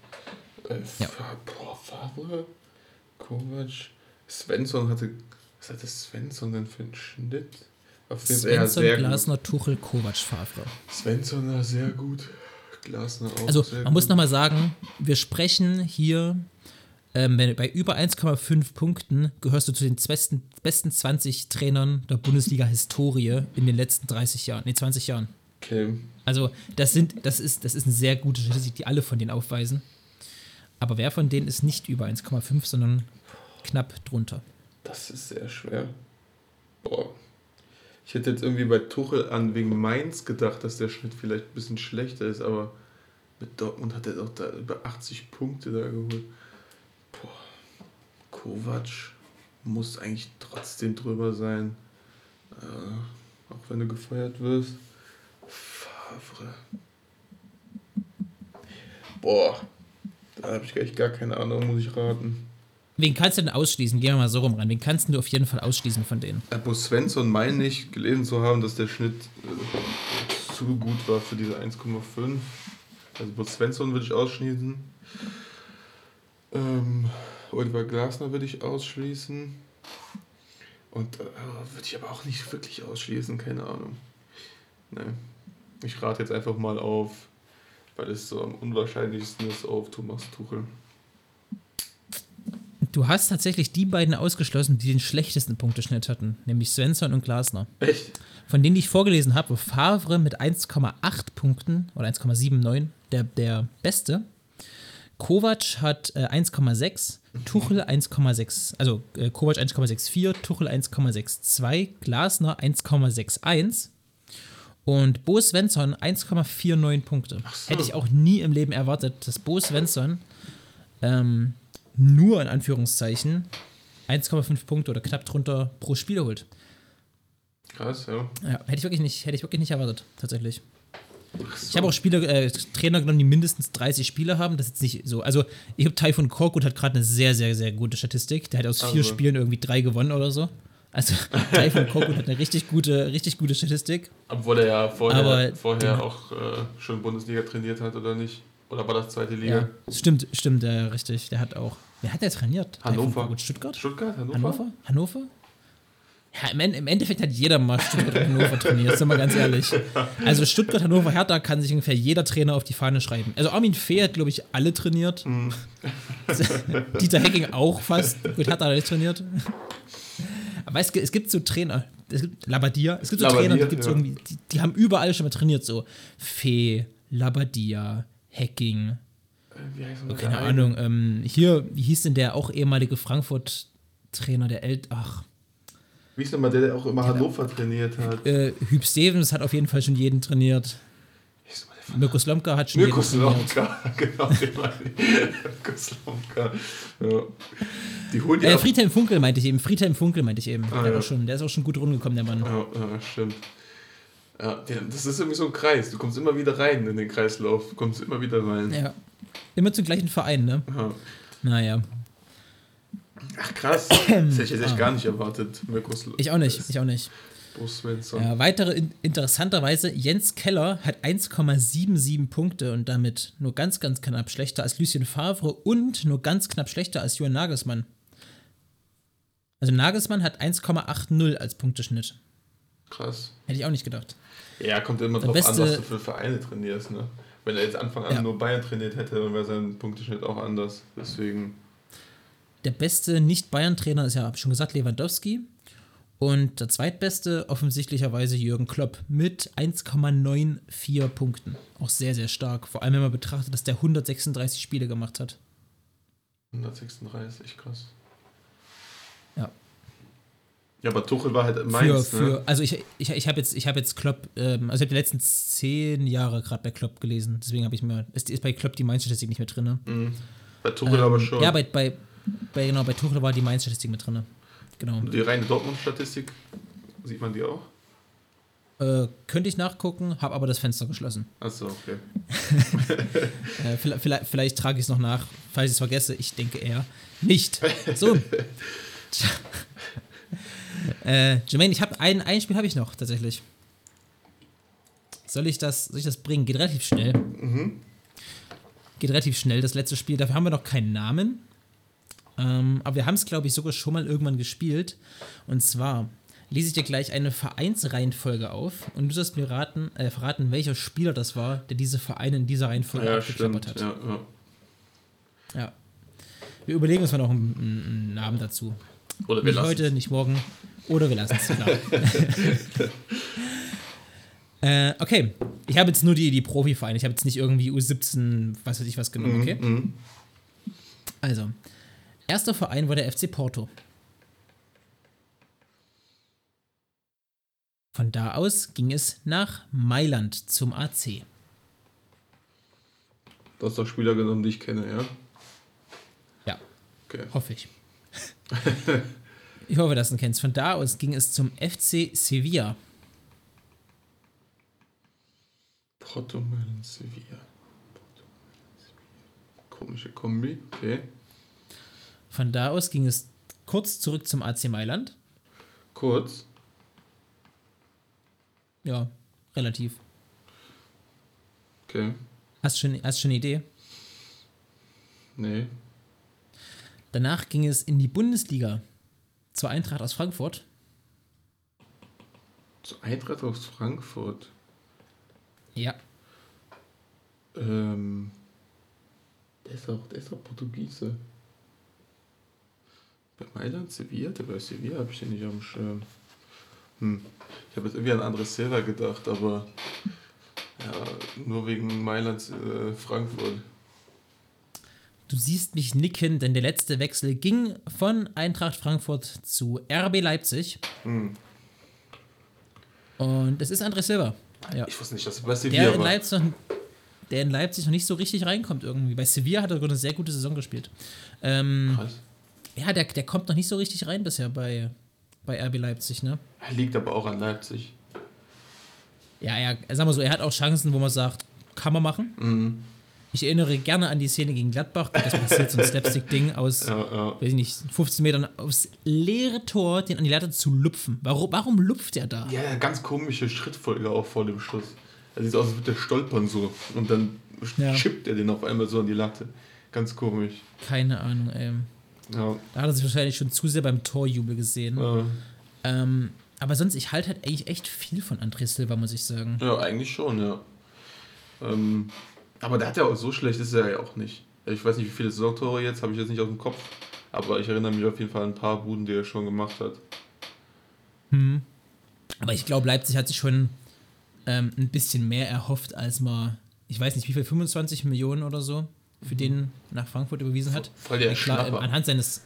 Äh, Ja. Boah, Favre, Kovac, Svensson hatte. Was hatte Svensson denn für einen Schnitt? Auf jeden Fall sehr gut. Glasner, Tuchel, Kovac, Favre. Svensson war sehr gut. Glasner auch. Also man muss gut. nochmal sagen, wir sprechen hier, ähm, wenn, bei über 1,5 Punkten gehörst du zu den besten, besten 20 Trainern der Bundesliga-Historie in den letzten 30 Jahren, nee, 20 Jahren. Okay. Also das sind, das ist, das ist eine sehr gute Statistik, die alle von denen aufweisen. Aber wer von denen ist nicht über 1,5, sondern knapp drunter? Das ist sehr schwer. Boah. Ich hätte jetzt irgendwie bei Tuchel an wegen Mainz gedacht, dass der Schnitt vielleicht ein bisschen schlechter ist, aber mit Dortmund hat er doch da über 80 Punkte da geholt. Boah. Kovac muss eigentlich trotzdem drüber sein. Äh, auch wenn du gefeuert wirst. Favre. Boah. Da habe ich echt gar keine Ahnung, muss ich raten. Wen kannst du denn ausschließen? Gehen wir mal so rum ran. Wen kannst du auf jeden Fall ausschließen von denen? Bo Svensson meine ich gelesen zu haben, dass der Schnitt äh, zu gut war für diese 1,5. Also Bo Svensson würde ich ausschließen. Ähm, Oliver Glasner würde ich ausschließen. Und äh, würde ich aber auch nicht wirklich ausschließen, keine Ahnung. Nee. Ich rate jetzt einfach mal auf, weil es so am unwahrscheinlichsten ist, auf Thomas Tuchel. Du hast tatsächlich die beiden ausgeschlossen, die den schlechtesten Punkteschnitt hatten, nämlich Svensson und Glasner. Echt? Von denen, die ich vorgelesen habe, Favre mit 1,8 Punkten oder 1,79, der, der beste. Kovac hat äh, 1,6, Tuchel (laughs) 1,6, also äh, Kovac 1,64, Tuchel 1,62, Glasner 1,61 und Bo Svensson 1,49 Punkte. so. Hätte ich auch nie im Leben erwartet, dass Bo Svensson ähm, nur in Anführungszeichen 1,5 Punkte oder knapp drunter pro Spiel holt. Krass, ja. Ja, hätte ich wirklich nicht, hätte ich wirklich nicht erwartet, tatsächlich. Ich habe auch Spieler, äh, Trainer genommen, die mindestens 30 Spiele haben. Das ist jetzt nicht so. Also, ich habe Typhoon Korkut hat gerade eine sehr, sehr, sehr gute Statistik. Der hat aus vier Also. Spielen irgendwie drei gewonnen oder so. Also, (laughs) Typhoon Korkut hat eine richtig gute, richtig gute Statistik. Obwohl er ja vorher, vorher genau. auch äh, schon Bundesliga trainiert hat, oder nicht? Oder war das zweite Liga? Ja, stimmt, stimmt, äh, richtig. Der hat auch. Wer hat der trainiert? Hannover. Stuttgart? Stuttgart, Hannover? Hannover? Hannover? Ja, im, im Endeffekt hat jeder mal Stuttgart und Hannover trainiert, sind wir ganz ehrlich. (laughs) Also Stuttgart, Hannover, Hertha kann sich ungefähr jeder Trainer auf die Fahne schreiben. Also Armin Fee hat, glaube ich, alle trainiert. Mhm. (laughs) Dieter Hecking auch fast. Gut, Hertha hat er nicht trainiert. Aber es, gibt- es gibt so Trainer, es gibt Labadia, es gibt so Labbadia, Trainer, die, ja. irgendwie, die, die haben überall schon mal trainiert, so Fee, Labadia, Hecking, Äh, Wie heißt Oh, keine der eine? Ahnung. Ähm, hier, wie hieß denn der auch ehemalige Frankfurt-Trainer, der El Ach, Wie ist denn mal der, der auch immer Hannover trainiert hat? äh, Hüb Stevens hat auf jeden Fall schon jeden trainiert. Wie ist denn mal der von Mirko Slomka hat schon Mirko. Slomka, (laughs) genau. Mirko Slomka. Ja. Die holen die Äh, Friedhelm Funkel meinte ich eben. Friedhelm Funkel meinte ich eben. Ah, der, ja. schon, der ist auch schon gut rumgekommen, der Mann. Ja, ja, stimmt. Ja, das ist irgendwie so ein Kreis. Du kommst immer wieder rein in den Kreislauf. Du kommst immer wieder rein. Ja. Immer zum gleichen Verein, ne? Ja. Naja. Ach krass. (clears throat) Das hätte ich jetzt echt gar nicht erwartet. Mirko Sl- Ah. Ich auch nicht. Ich auch nicht. Bo Svensson. Ja, weitere in interessanterweise, Jens Keller hat 1,77 Punkte und damit nur ganz, ganz knapp schlechter als Lucien Favre und nur ganz knapp schlechter als Johann Nagelsmann. Also Nagelsmann hat 1,80 als Punkteschnitt. Krass. Hätte ich auch nicht gedacht. Ja, kommt immer Der drauf an, beste- was du für Vereine trainierst. Ne? Wenn er jetzt Anfang an Ja. nur Bayern trainiert hätte, dann wäre sein Punkteschnitt auch anders. Deswegen. Der beste Nicht-Bayern-Trainer ist ja, hab ich schon gesagt, Lewandowski. Und der zweitbeste offensichtlicherweise Jürgen Klopp mit 1,94 Punkten. Auch sehr, sehr stark. Vor allem, wenn man betrachtet, dass der 136 Spiele gemacht hat. 136, krass. Ja. Ja, aber Tuchel war halt Für, Mainz, für, ne? also ich, ich, ich habe jetzt, ich hab jetzt Klopp, ähm, also ich habe die letzten zehn Jahre gerade bei Klopp gelesen. Deswegen habe ich mir, ist, ist bei Klopp die Mainz-Statistik nicht mehr drin. Ne? Mhm. Bei Tuchel aber schon. Ja, bei, bei, bei, genau, bei Tuchel war die Mainz-Statistik mit drin. Genau. Die reine Dortmund-Statistik, sieht man die auch? Äh, könnte ich nachgucken, habe aber das Fenster geschlossen. Achso, okay. (laughs) Äh, vielleicht, vielleicht, vielleicht trage ich es noch nach, falls ich es vergesse. Ich denke eher nicht. So. (laughs) Äh, Jermaine, ich habe ein, ein Spiel habe ich noch tatsächlich. Soll ich das, soll ich das bringen? Geht relativ schnell. Geht relativ schnell. Das letzte Spiel, dafür haben wir noch keinen Namen. Ähm, aber wir haben es, glaube ich, sogar schon mal irgendwann gespielt. Und zwar lese ich dir gleich eine Vereinsreihenfolge auf und du sollst mir raten, äh, verraten, welcher Spieler das war, der diese Vereine in dieser Reihenfolge Ja, abgeklappert stimmt. hat. Ja, ja. Ja. Wir überlegen uns mal noch einen, einen, Namen dazu. Oder wir Nicht heute, nicht morgen. Oder wir lassen es. (laughs) Klar. (laughs) äh, okay. Ich habe jetzt nur die, die Profivereine. Ich habe jetzt nicht irgendwie U17, was weiß ich was genommen, okay? Mhm. Also, erster Verein war der FC Porto. Von da aus ging es nach Mailand zum AC. Du hast doch Spieler genommen, die ich kenne, ja? Ja, Okay. hoffe ich. (laughs) ich hoffe, dass du ihn kennst. Von da aus ging es zum FC Sevilla. Porto Mailand Sevilla. Porto Mailand, Sevilla. Komische Kombi, okay. Von da aus ging es kurz zurück zum AC Mailand. Kurz. Ja, relativ. Okay. Hast schon, hast schon eine Idee? Nee. Danach ging es in die Bundesliga zur Eintracht aus Frankfurt. Zu Eintracht aus Frankfurt. Ja. Ähm. Der ist auch, der ist auch Portugiese. Bei Mailand, Sevilla? Der bei Sevilla habe ich den nicht auf dem Schirm. Hm. Ich habe jetzt irgendwie an Andres Silva gedacht, aber ja, nur wegen Mailand, äh, Frankfurt. Du siehst mich nicken, denn der letzte Wechsel ging von Eintracht Frankfurt zu RB Leipzig. Hm. Und es ist André Silva. Ja. Ich wusste nicht, dass er bei Der Sevilla in, war. Leipzig noch, der in Leipzig noch nicht so richtig reinkommt irgendwie. Bei Sevilla hat er sogar eine sehr gute Saison gespielt. Ähm, Krass. Ja, der, der kommt noch nicht so richtig rein bisher bei, bei RB Leipzig, ne? Er liegt aber auch an Leipzig. Ja, ja, sagen wir so, er hat auch Chancen, wo man sagt, kann man machen. Mhm. Ich erinnere gerne an die Szene gegen Gladbach. Das passiert so ein (laughs) Slapstick-Ding aus, Ja, ja. weiß ich nicht, 15 Metern aufs leere Tor, den an die Latte zu lupfen. Warum, warum lupft er da? Ja, ja, ganz komische Schrittfolge auch vor dem Schuss. Er sieht aus, als würde er stolpern so. Und dann Ja. chippt er den auf einmal so an die Latte. Ganz komisch. Keine Ahnung, ey. Ja. Da hat er sich wahrscheinlich schon zu sehr beim Torjubel gesehen. Äh, Ähm, aber sonst, ich halte halt eigentlich echt viel von André Silva, muss ich sagen. ja, eigentlich schon, ja. Ähm, aber der hat ja auch so schlecht ist er ja auch nicht. Ich weiß nicht, wie viele Saisontore jetzt, habe ich jetzt nicht aus dem Kopf. Aber ich erinnere mich auf jeden Fall an ein paar Buden, die er schon gemacht hat. Aber ich glaube, Leipzig hat sich schon ähm, ein bisschen mehr erhofft, als man, ich weiß nicht, wie viel, 25 Millionen oder so für den nach Frankfurt überwiesen hat. Voll der Schnapper. anhand seines,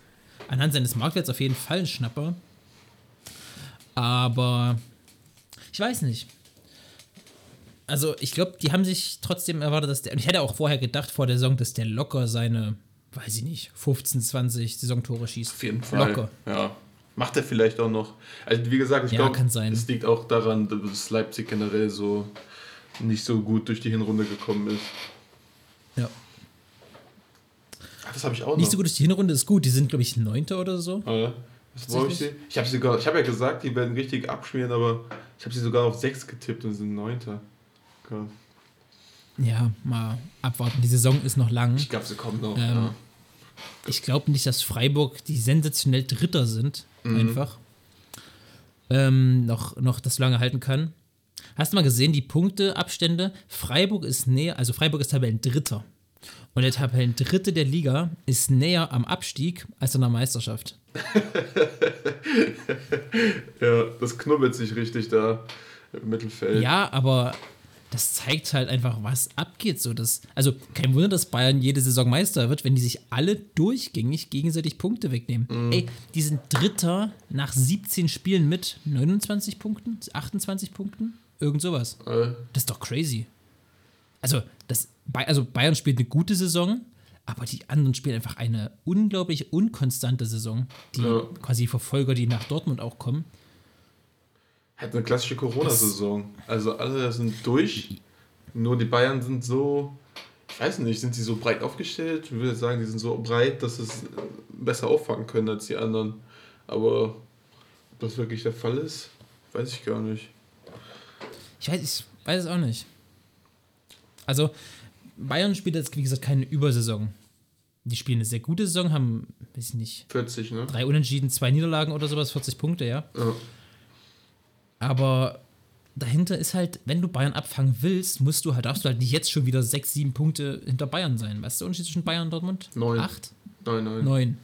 anhand seines Marktwerts auf jeden Fall ein Schnapper. Aber ich weiß nicht. Also, ich glaube, die haben sich trotzdem erwartet, dass der. Und ich hätte auch vorher gedacht, vor der Saison, dass der locker seine, weiß ich nicht, 15, 20 Saisontore schießt. Auf jeden Fall. Locker. Ja. Macht er vielleicht auch noch. Also wie gesagt, ich Ja, glaube, es liegt auch daran, dass Leipzig generell so nicht so gut durch die Hinrunde gekommen ist. Ja. Ach, das habe ich auch Nicht noch. so gut ist die Hinrunde, ist gut. Die sind, glaube ich, Neunter oder so. Was, hab ich sie? Ich habe sogar, ich habe ja gesagt, die werden richtig abschmieren, aber ich habe sie sogar auf 6 getippt und sind Neunter. Okay. Ja, mal abwarten. Die Saison ist noch lang. Ich glaube, sie kommen noch. Ähm, ja. Ich glaube nicht, dass Freiburg die sensationell Dritter sind. Mhm. Einfach. Ähm, noch, noch das lange halten kann. Hast du mal gesehen, die Punkteabstände? Freiburg ist näher, also Freiburg ist Tabellendritter. Und der Tabellendritte der Liga ist näher am Abstieg als an der Meisterschaft. (laughs) Ja, das knubbelt sich richtig da im Mittelfeld. Ja, aber das zeigt halt einfach, was abgeht. So dass, also kein Wunder, dass Bayern jede Saison Meister wird, wenn die sich alle durchgängig gegenseitig Punkte wegnehmen. Ey, die sind Dritter nach 17 Spielen mit 29 Punkten, 28 Punkten, irgend sowas. Äh, Das ist doch crazy. Also, das, also Bayern spielt eine gute Saison, aber die anderen spielen einfach eine unglaublich unkonstante Saison. Die Ja. quasi Verfolger, die nach Dortmund auch kommen. Hat eine klassische Corona-Saison. Also alle sind durch. Nur die Bayern sind so, ich weiß nicht, sind sie so breit aufgestellt? Ich würde sagen, die sind so breit, dass es äh, besser auffangen können als die anderen. Aber ob das wirklich der Fall ist, weiß ich gar nicht. Ich weiß, ich weiß es auch nicht. Also, Bayern spielt jetzt, wie gesagt, keine Übersaison. Die spielen eine sehr gute Saison, haben, weiß ich nicht, 40, ne? drei Unentschieden, zwei Niederlagen oder sowas, 40 Punkte, ja. Ja. Aber dahinter ist halt, wenn du Bayern abfangen willst, musst du halt, darfst du halt nicht jetzt schon wieder sechs, sieben Punkte hinter Bayern sein. Weißt du, der Unterschied zwischen Bayern und Dortmund? Neun. Acht? Nein, nein. Neun.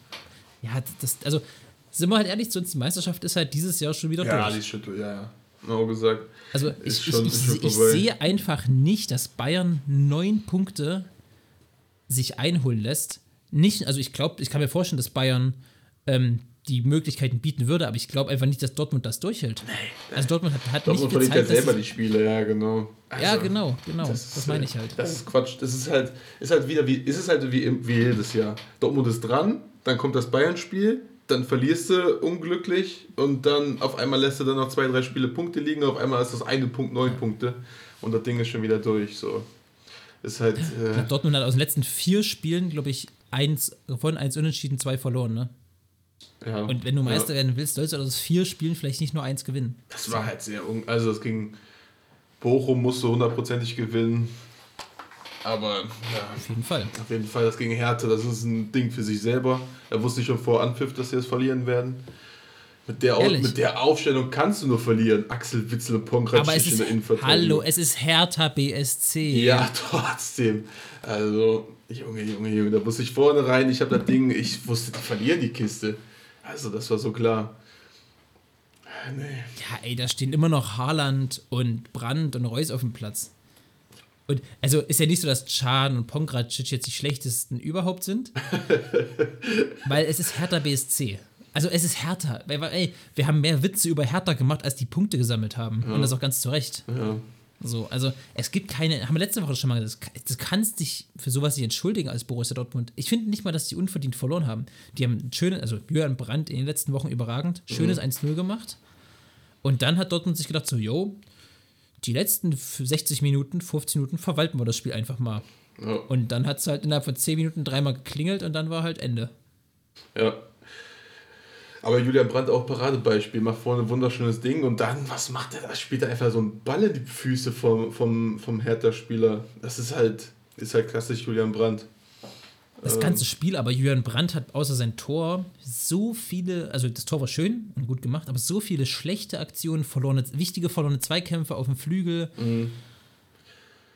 Ja, das, also, sind wir halt ehrlich zu uns, die Meisterschaft ist halt dieses Jahr schon wieder Ja, durch. die ist schon durch, ja, ja. Genau gesagt. Also ich, schon- ich, ich, ich sehe einfach nicht, dass Bayern neun Punkte sich einholen lässt. Nicht, also ich glaube, ich kann mir vorstellen, dass Bayern ähm, die Möglichkeiten bieten würde, aber ich glaube einfach nicht, dass Dortmund das durchhält. Also Dortmund hat, hat Dortmund nicht verliert ja gezeigt, dass selber die Spiele, ja, genau. Ja, Also, genau, genau. Das, Das, meine äh, ich halt. Das ist Quatsch. Das ist halt, ist halt wieder wie, ist es halt wie, im- wie jedes Jahr. Dortmund ist dran, dann kommt das Bayern-Spiel, dann verlierst du unglücklich und dann auf einmal lässt du dann noch zwei, drei Spiele Punkte liegen, auf einmal ist das eine Punkt neun Punkte und das Ding ist schon wieder durch. So. Ist halt. Äh, Dortmund hat aus den letzten vier Spielen, glaube ich, eins gewonnen, eins unentschieden, zwei verloren, ne? ja. Und wenn du Meister ja, werden willst, sollst du aus vier Spielen vielleicht nicht nur eins gewinnen. Das war halt sehr un Also das ging. Bochum musste hundertprozentig gewinnen. Aber ja, Auf jeden Fall. Auf jeden Fall, das gegen Härte, das ist ein Ding für sich selber. Da wusste schon vor Anpfiff, dass sie es verlieren werden. Mit der, Ehrlich? mit der Aufstellung kannst du nur verlieren. Axel Witzel und Pongracic in der Innenverteidigung. hallo, es ist Hertha BSC. Ja, (laughs) trotzdem. Also, Junge, Junge, Junge, da wusste ich vorne rein, ich habe das Ding, ich wusste, die verlieren die Kiste. Also, das war so klar. Nee. Ja, ey, da stehen immer noch Haaland und Brandt und Reus auf dem Platz. Und also ist ja nicht so, dass Can und Pongracic jetzt die schlechtesten überhaupt sind. (laughs) weil es ist Hertha BSC. Also es ist Hertha. Ey, wir haben mehr Witze über Hertha gemacht, als die Punkte gesammelt haben. Und das auch ganz zu Recht. Ja. So, also es gibt keine, haben wir letzte Woche schon mal gesagt, das kannst dich für sowas nicht entschuldigen als Borussia Dortmund. Ich finde nicht mal, dass die unverdient verloren haben. Die haben ein schönes, also Jürgen Brandt in den letzten Wochen überragend, schönes 1-0 gemacht. Und dann hat Dortmund sich gedacht, so, yo, die letzten 60 Minuten, 15 Minuten verwalten wir das Spiel einfach mal. Ja. Und dann hat es halt innerhalb von 10 Minuten dreimal geklingelt und dann war halt Ende. Ja. Aber Julian Brandt auch Paradebeispiel, macht vorne ein wunderschönes Ding und dann, was macht er da? Spielt er einfach so einen Ball in die Füße vom, vom, vom Hertha-Spieler. Das ist halt, ist halt klassisch Julian Brandt. Das ganze Spiel, aber Jürgen Brandt hat außer sein Tor so viele, also das Tor war schön und gut gemacht, aber so viele schlechte Aktionen, verlorene, wichtige verlorene Zweikämpfe auf dem Flügel.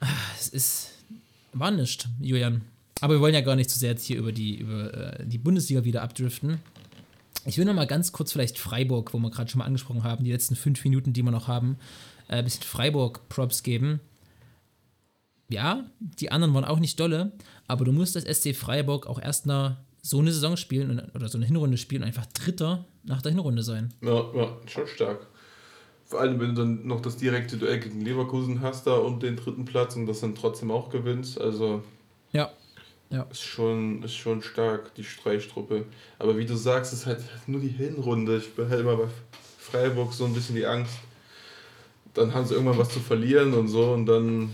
Ah, Es ist, war nicht, Julian. Aber wir wollen ja gar nicht zu sehr jetzt hier über die, über, äh, die Bundesliga wieder abdriften. Ich will noch mal ganz kurz vielleicht Freiburg, wo wir gerade schon mal angesprochen haben, die letzten fünf Minuten, die wir noch haben, äh, ein bisschen Freiburg-Props geben. Ja, die anderen waren auch nicht dolle, aber du musst das SC Freiburg auch erst nach so eine Saison spielen und, oder so eine Hinrunde spielen und einfach Dritter nach der Hinrunde sein. Ja, ja, schon stark. Vor allem, wenn du dann noch das direkte Duell gegen Leverkusen hast da und den dritten Platz und das dann trotzdem auch gewinnst. Also Ja. ist schon, ist schon stark, die Streichstruppe. Aber wie du sagst, ist halt nur die Hinrunde. Ich bin halt immer bei Freiburg so ein bisschen die Angst. Dann haben sie irgendwann was zu verlieren und so und dann.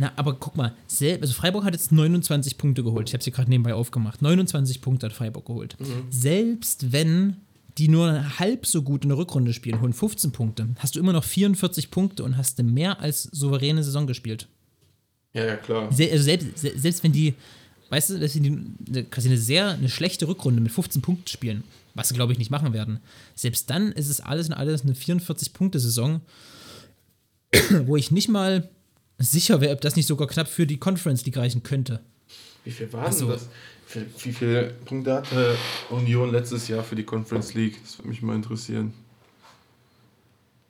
Na, aber guck mal, sel- also Freiburg hat jetzt 29 Punkte geholt. Ich habe sie gerade nebenbei aufgemacht. 29 Punkte hat Freiburg geholt. Selbst wenn die nur halb so gut in der Rückrunde spielen, holen 15 Punkte, hast du immer noch 44 Punkte und hast eine mehr als souveräne Saison gespielt. Ja, ja, klar. Se also selbst, se selbst wenn die, weißt du, dass sie die, eine- quasi eine sehr, eine schlechte Rückrunde mit 15 Punkten spielen, was sie, glaube ich, nicht machen werden, selbst dann ist es alles in alles eine 44-Punkte-Saison, wo ich nicht mal sicher wäre, ob das nicht sogar knapp für die Conference League reichen könnte. Wie viel waren so. das? Wie, wie viele Punkte hatte Union letztes Jahr für die Conference League? Das würde mich mal interessieren.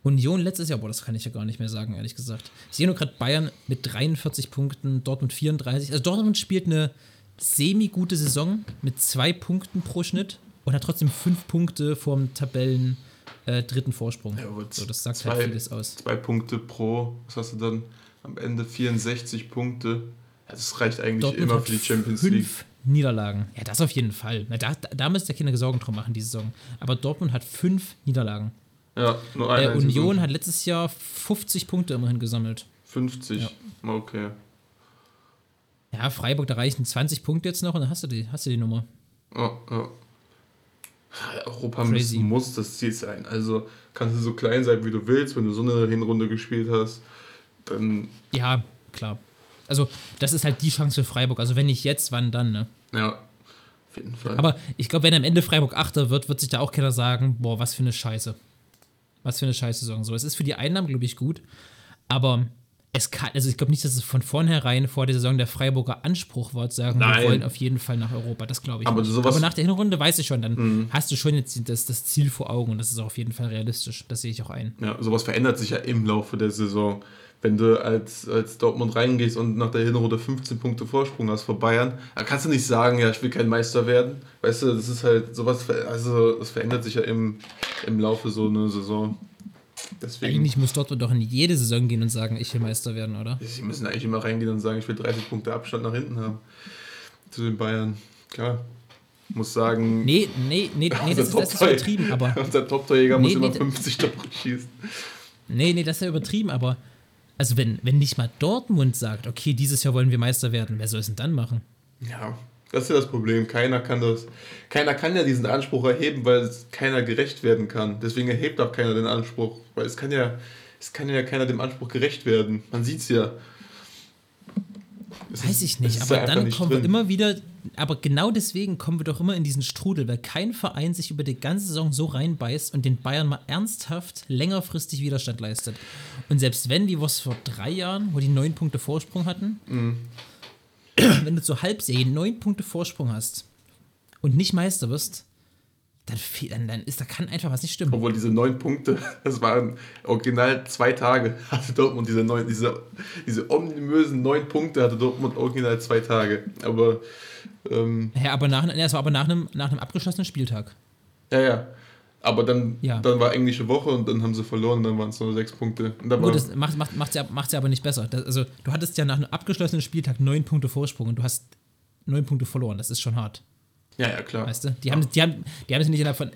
Union letztes Jahr, boah, das kann ich ja gar nicht mehr sagen, ehrlich gesagt. Ich sehe nur gerade Bayern mit 43 Punkten, Dortmund 34. Also Dortmund spielt eine semi-gute Saison mit zwei Punkten pro Schnitt und hat trotzdem fünf Punkte vom Tabellen äh, dritten Vorsprung. Ja, so, das sagt zwei- halt vieles aus. Zwei Punkte pro, was hast du dann? Am Ende 64 Punkte. Das reicht eigentlich Dortmund immer für die Champions fünf League. Niederlagen. Ja, das auf jeden Fall. Na, da, da, müsst ihr keine Sorgen drum machen, die Saison. Aber Dortmund hat fünf Niederlagen. Ja, nur eine Äh, Union Punkt. hat letztes Jahr 50 Punkte immerhin gesammelt. 50. Ja. Okay. Ja, Freiburg, da reichen 20 Punkte jetzt noch und dann hast du die, hast du die Nummer. Ja, ja. Europa Crazy. muss das Ziel sein. Also kannst du so klein sein, wie du willst, wenn du so eine Hinrunde gespielt hast, dann Ja, klar. Also, das ist halt die Chance für Freiburg. Also, wenn nicht jetzt, wann dann, ne? ja, auf jeden Fall. Aber ich glaube, wenn am Ende Freiburg Achter wird, wird sich da auch keiner sagen, boah, was für eine Scheiße. Was für eine Scheiße Saison. So, es ist für die Einnahmen, glaube ich, gut. Aber es kann, also ich glaube nicht, dass es von vornherein vor der Saison der Freiburger Anspruch war, zu sagen, Nein. wir wollen auf jeden Fall nach Europa. Das glaube ich Aber Mhm. Aber nach der Hinrunde weiß ich schon, dann hast du schon jetzt das, das Ziel vor Augen und das ist auch auf jeden Fall realistisch. Das sehe ich auch ein. Ja, sowas verändert sich ja im Laufe der Saison. Wenn du als, als Dortmund reingehst und nach der Hinrunde 15 Punkte Vorsprung hast vor Bayern, dann kannst du nicht sagen, ja, ich will kein Meister werden. Weißt du, das ist halt sowas, also das verändert sich ja im, im Laufe so einer Saison. Deswegen, Eigentlich muss Dortmund doch in jede Saison gehen und sagen, ich will Meister werden, oder? sie müssen eigentlich immer reingehen und sagen, ich will 30 Punkte Abstand nach hinten haben. Zu den Bayern. Klar. Muss sagen, Nee, nee, nee, nee das, ist, das ist übertrieben, aber. Unser Top-Torjäger muss Nee, nee, immer d- 50 Tore schießen. Nee, nee, das ist ja übertrieben, aber. Also, wenn, wenn nicht mal Dortmund sagt, okay, dieses Jahr wollen wir Meister werden, wer soll es denn dann machen? Ja, das ist ja das Problem. Keiner kann das. Keiner kann ja diesen Anspruch erheben, weil es keiner gerecht werden kann. Deswegen erhebt auch keiner den Anspruch. Weil es kann ja, es kann ja keiner dem Anspruch gerecht werden. Man sieht es ja. Es Weiß ist- ich nicht, aber dann nicht kommen wir drin. immer wieder, aber genau deswegen kommen wir doch immer in diesen Strudel, weil kein Verein sich über die ganze Saison so reinbeißt und den Bayern mal ernsthaft längerfristig Widerstand leistet. Und selbst wenn, wie es vor drei Jahren, wo die neun Punkte Vorsprung hatten, Mhm. wenn du zur Halbserie neun Punkte Vorsprung hast und nicht Meister wirst, dann, dann, dann ist, da kann einfach was nicht stimmen. Obwohl diese neun Punkte, (laughs) das waren original zwei Tage, (laughs) hatte Dortmund diese neun, diese, diese ominösen neun Punkte hatte Dortmund original zwei Tage. Aber ähm, Ja, aber nach, ja, es war aber nach einem, nach einem abgeschlossenen Spieltag. ja, ja. Aber dann, Ja. dann war englische Woche und dann haben sie verloren, dann waren es nur sechs Punkte. Gut, das macht es macht, macht's ja, macht's ja aber nicht besser. Das, also, du hattest ja nach einem abgeschlossenen Spieltag neun Punkte Vorsprung und du hast neun Punkte verloren. Das ist schon hart, ja, ja, klar. weißt du? Die haben, die haben, die haben es nicht innerhalb von,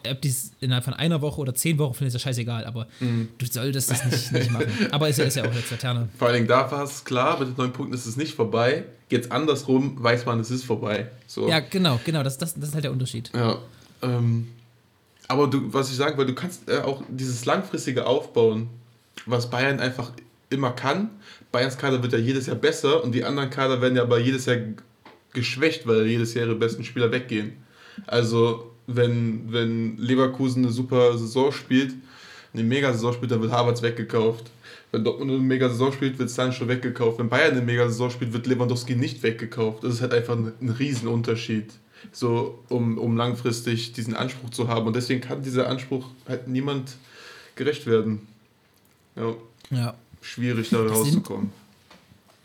innerhalb von einer Woche oder zehn Wochen, finde ich ja scheißegal, aber Mhm. du solltest das nicht, nicht machen. (laughs) Aber ist ja, ist ja auch jetzt Laterne. Vor allen Dingen da war es klar, mit den neun Punkten ist es nicht vorbei. Jetzt andersrum weiß man, es ist vorbei. So. Ja, genau, genau, das, das, das ist halt der Unterschied. Ja, ähm, aber du, was ich sagen will, du kannst äh, auch dieses langfristige Aufbauen, was Bayern einfach immer kann. Bayerns Kader wird ja jedes Jahr besser und die anderen Kader werden ja aber jedes Jahr geschwächt, weil jedes Jahr ihre besten Spieler weggehen. Also, wenn, wenn Leverkusen eine super Saison spielt, eine Mega-Saison spielt, dann wird Havertz weggekauft. Wenn Dortmund eine Mega-Saison spielt, wird Sancho weggekauft. Wenn Bayern eine Mega-Saison spielt, wird Lewandowski nicht weggekauft. Das ist halt einfach ein, ein Riesenunterschied, so, um, um langfristig diesen Anspruch zu haben. Und deswegen kann dieser Anspruch halt niemand gerecht werden. Ja, Ja. schwierig da rauszukommen.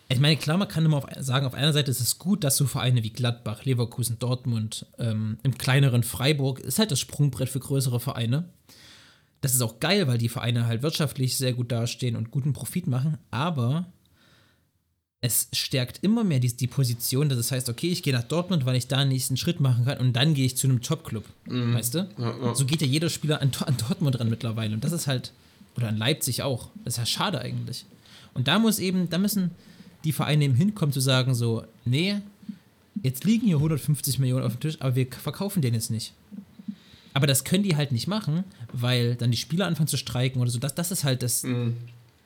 Ich meine, klar, man kann immer auf, sagen, auf einer Seite ist es gut, dass so Vereine wie Gladbach, Leverkusen, Dortmund, ähm, im kleineren Freiburg, ist halt das Sprungbrett für größere Vereine. Das ist auch geil, weil die Vereine halt wirtschaftlich sehr gut dastehen und guten Profit machen, aber es stärkt immer mehr die, die Position, dass es heißt, okay, ich gehe nach Dortmund, weil ich da einen nächsten Schritt machen kann und dann gehe ich zu einem Top-Club. Weißt du? Ja, ja. So geht ja jeder Spieler an, an Dortmund ran mittlerweile. Und das ist halt, oder an Leipzig auch. Das ist ja schade eigentlich. Und da muss eben, da müssen die Vereine eben hinkommen zu sagen, so, nee, jetzt liegen hier 150 Millionen auf dem Tisch, aber wir verkaufen den jetzt nicht. Aber das können die halt nicht machen, weil dann die Spieler anfangen zu streiken oder so. Das, das ist halt das, Mhm.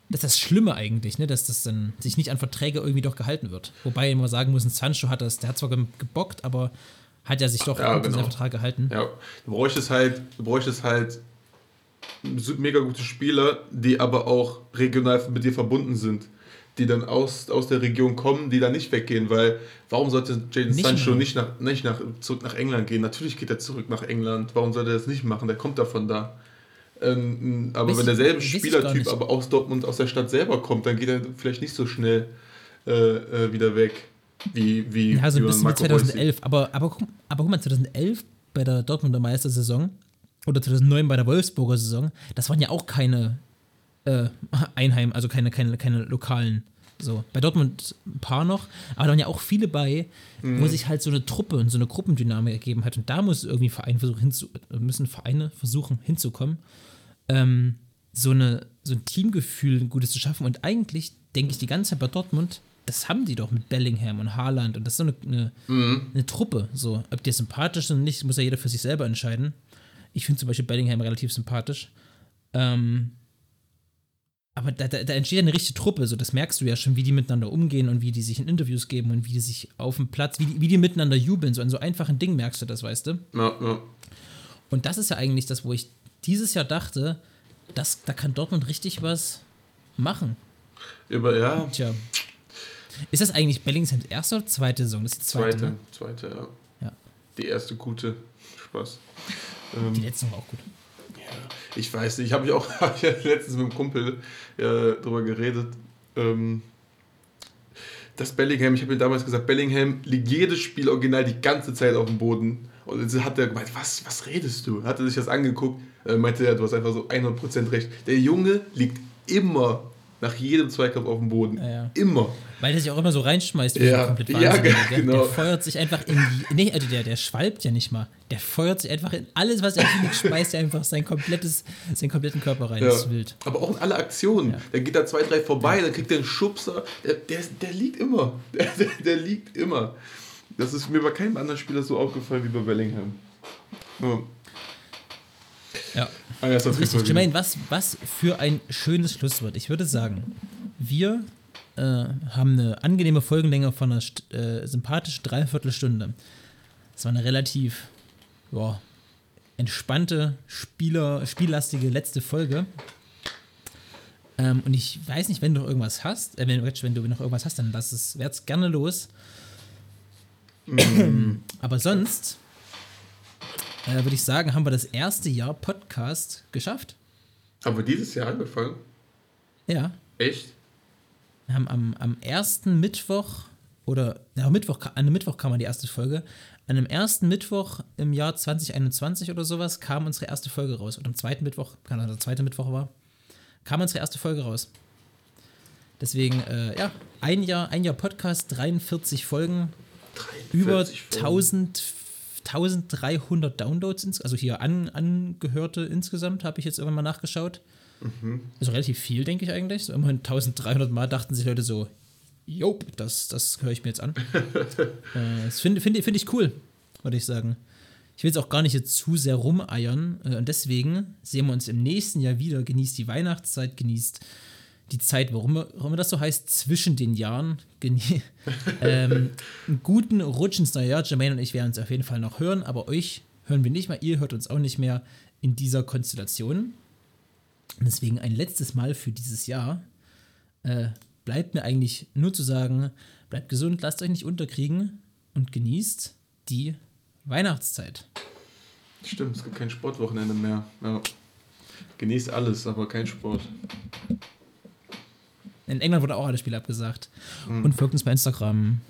das, ist das Schlimme eigentlich, ne? dass das dann sich nicht an Verträge irgendwie doch gehalten wird. Wobei immer sagen muss, ein Sancho hat das, der hat zwar ge- gebockt, aber hat ja sich doch Ja, genau. seinen Vertrag gehalten. Ja, du bräuchtest halt, du bräuchtest halt mega gute Spieler, die aber auch regional mit dir verbunden sind. Die dann aus, aus der Region kommen, die dann nicht weggehen, weil warum sollte Jaden Nicht Sancho nicht, nach, nicht nach, zurück nach England gehen? Natürlich geht er zurück nach England. Warum sollte er das nicht machen? Der kommt davon da. Ähm, aber Weiß wenn derselbe Spielertyp aber aus Dortmund, aus der Stadt selber kommt, dann geht er vielleicht nicht so schnell äh, äh, wieder weg. Wie, wie, Ja, so ein bisschen wie Marco Reus sieht. 2011. Aber, aber, guck- aber guck mal, 2011 bei der Dortmunder Meistersaison oder 2009 bei der Wolfsburger Saison, das waren ja auch keine äh, Einheim, also keine, keine, keine lokalen. So. Bei Dortmund ein paar noch, aber da waren ja auch viele bei, Mhm. wo sich halt so eine Truppe und so eine Gruppendynamik ergeben hat. Und da muss irgendwie Verein versuchen müssen Vereine versuchen hinzukommen, ähm, so, eine, so ein Teamgefühl, ein gutes zu schaffen. Und eigentlich denke ich die ganze Zeit bei Dortmund, das haben die doch mit Bellingham und Haaland und das ist so eine, eine, Mhm. eine Truppe. So. Ob die sympathisch sind oder nicht, muss ja jeder für sich selber entscheiden. Ich finde zum Beispiel Bellingham relativ sympathisch. Ähm, aber da, da, da entsteht ja eine richtige Truppe, so das merkst du ja schon, wie die miteinander umgehen und wie die sich in Interviews geben und wie die sich auf dem Platz, wie die, wie die miteinander jubeln. So an so einfachen Dingen merkst du das, weißt du? Ja, ja. Und das ist ja eigentlich das, wo ich dieses Jahr dachte, dass, da kann Dortmund richtig was machen. Über, ja, Tja. Ist das eigentlich Bellinghams erste oder zweite Saison? Das ist die zweite. zweite, Ne? zweite, ja. Ja. Die erste gute. Spaß. Die Ähm, letzte war auch gut. Ich weiß nicht, habe ich auch (laughs) hab ich ja letztens mit einem Kumpel ja, drüber geredet. Ähm, das Bellingham, ich habe ihm damals gesagt, Bellingham liegt jedes Spiel original die ganze Zeit auf dem Boden. Und jetzt hat er gemeint, was, was redest du? Hat er sich das angeguckt, äh, meinte er, du hast einfach so 100% recht. Der Junge liegt immer nach jedem Zweikampf auf dem Boden. Ja, ja. Immer. Weil der sich auch immer so reinschmeißt, wie Ja, komplett ja, genau. Der feuert sich einfach in die. Nee, also der, der schwalbt ja nicht mal. Der feuert sich einfach in alles, was er findet, schmeißt er einfach sein komplettes, seinen kompletten Körper rein. Das ist wild. Aber auch in alle Aktionen. Ja. Der geht da zwei, drei vorbei, dann kriegt er einen Schubser. Der, der, der liegt immer. (laughs) Der, der, der liegt immer. Das ist mir bei keinem anderen Spieler so aufgefallen wie bei Bellingham. Ja. Ja. Ah, ja, das Richtig, richtig. Jermaine, was, was für ein schönes Schlusswort. Ich würde sagen, wir äh, haben eine angenehme Folgenlänge von einer äh, sympathischen Dreiviertelstunde. Das war eine relativ ja, entspannte, Spieler, spiellastige letzte Folge. Ähm, und ich weiß nicht, wenn du noch irgendwas hast, äh, wenn, wenn du noch irgendwas hast, dann lass es, wär's gerne los. Aber sonst äh, würde ich sagen, haben wir das erste Jahr Podcast geschafft. Haben wir dieses Jahr angefangen? Ja. Echt? Wir haben am, am ersten Mittwoch oder ja, Mittwoch, an einem Mittwoch kam die erste Folge. An dem ersten Mittwoch im Jahr 2021 oder sowas kam unsere erste Folge raus. Und am zweiten Mittwoch, keine Ahnung, der zweite Mittwoch war, kam unsere erste Folge raus. Deswegen, äh, ja, ein Jahr, ein Jahr Podcast, 43 Folgen, über 43 Folgen. 1000, 1300 Downloads, also hier an, angehörte insgesamt, habe ich jetzt irgendwann mal nachgeschaut. Also relativ viel, denke ich eigentlich. So immerhin 1300 Mal dachten sich Leute so, Jop, das, das höre ich mir jetzt an. (laughs) äh, das finde find, find ich cool, würde ich sagen. Ich will jetzt auch gar nicht jetzt zu sehr rumeiern. Äh, und deswegen sehen wir uns im nächsten Jahr wieder. Genießt die Weihnachtszeit, genießt die Zeit, warum, warum das so heißt, zwischen den Jahren. (laughs) Ähm, einen guten Rutsch ins neue Jahr. Jermaine und ich werden uns auf jeden Fall noch hören, aber euch hören wir nicht mehr. Ihr hört uns auch nicht mehr in dieser Konstellation. Deswegen ein letztes Mal für dieses Jahr. Äh, bleibt mir eigentlich nur zu sagen, bleibt gesund, lasst euch nicht unterkriegen und genießt die Weihnachtszeit. Stimmt, es gibt kein Sportwochenende mehr. Ja. Genießt alles, aber kein Sport. In England wurde auch alles Spiel abgesagt. Und folgt uns bei Instagram.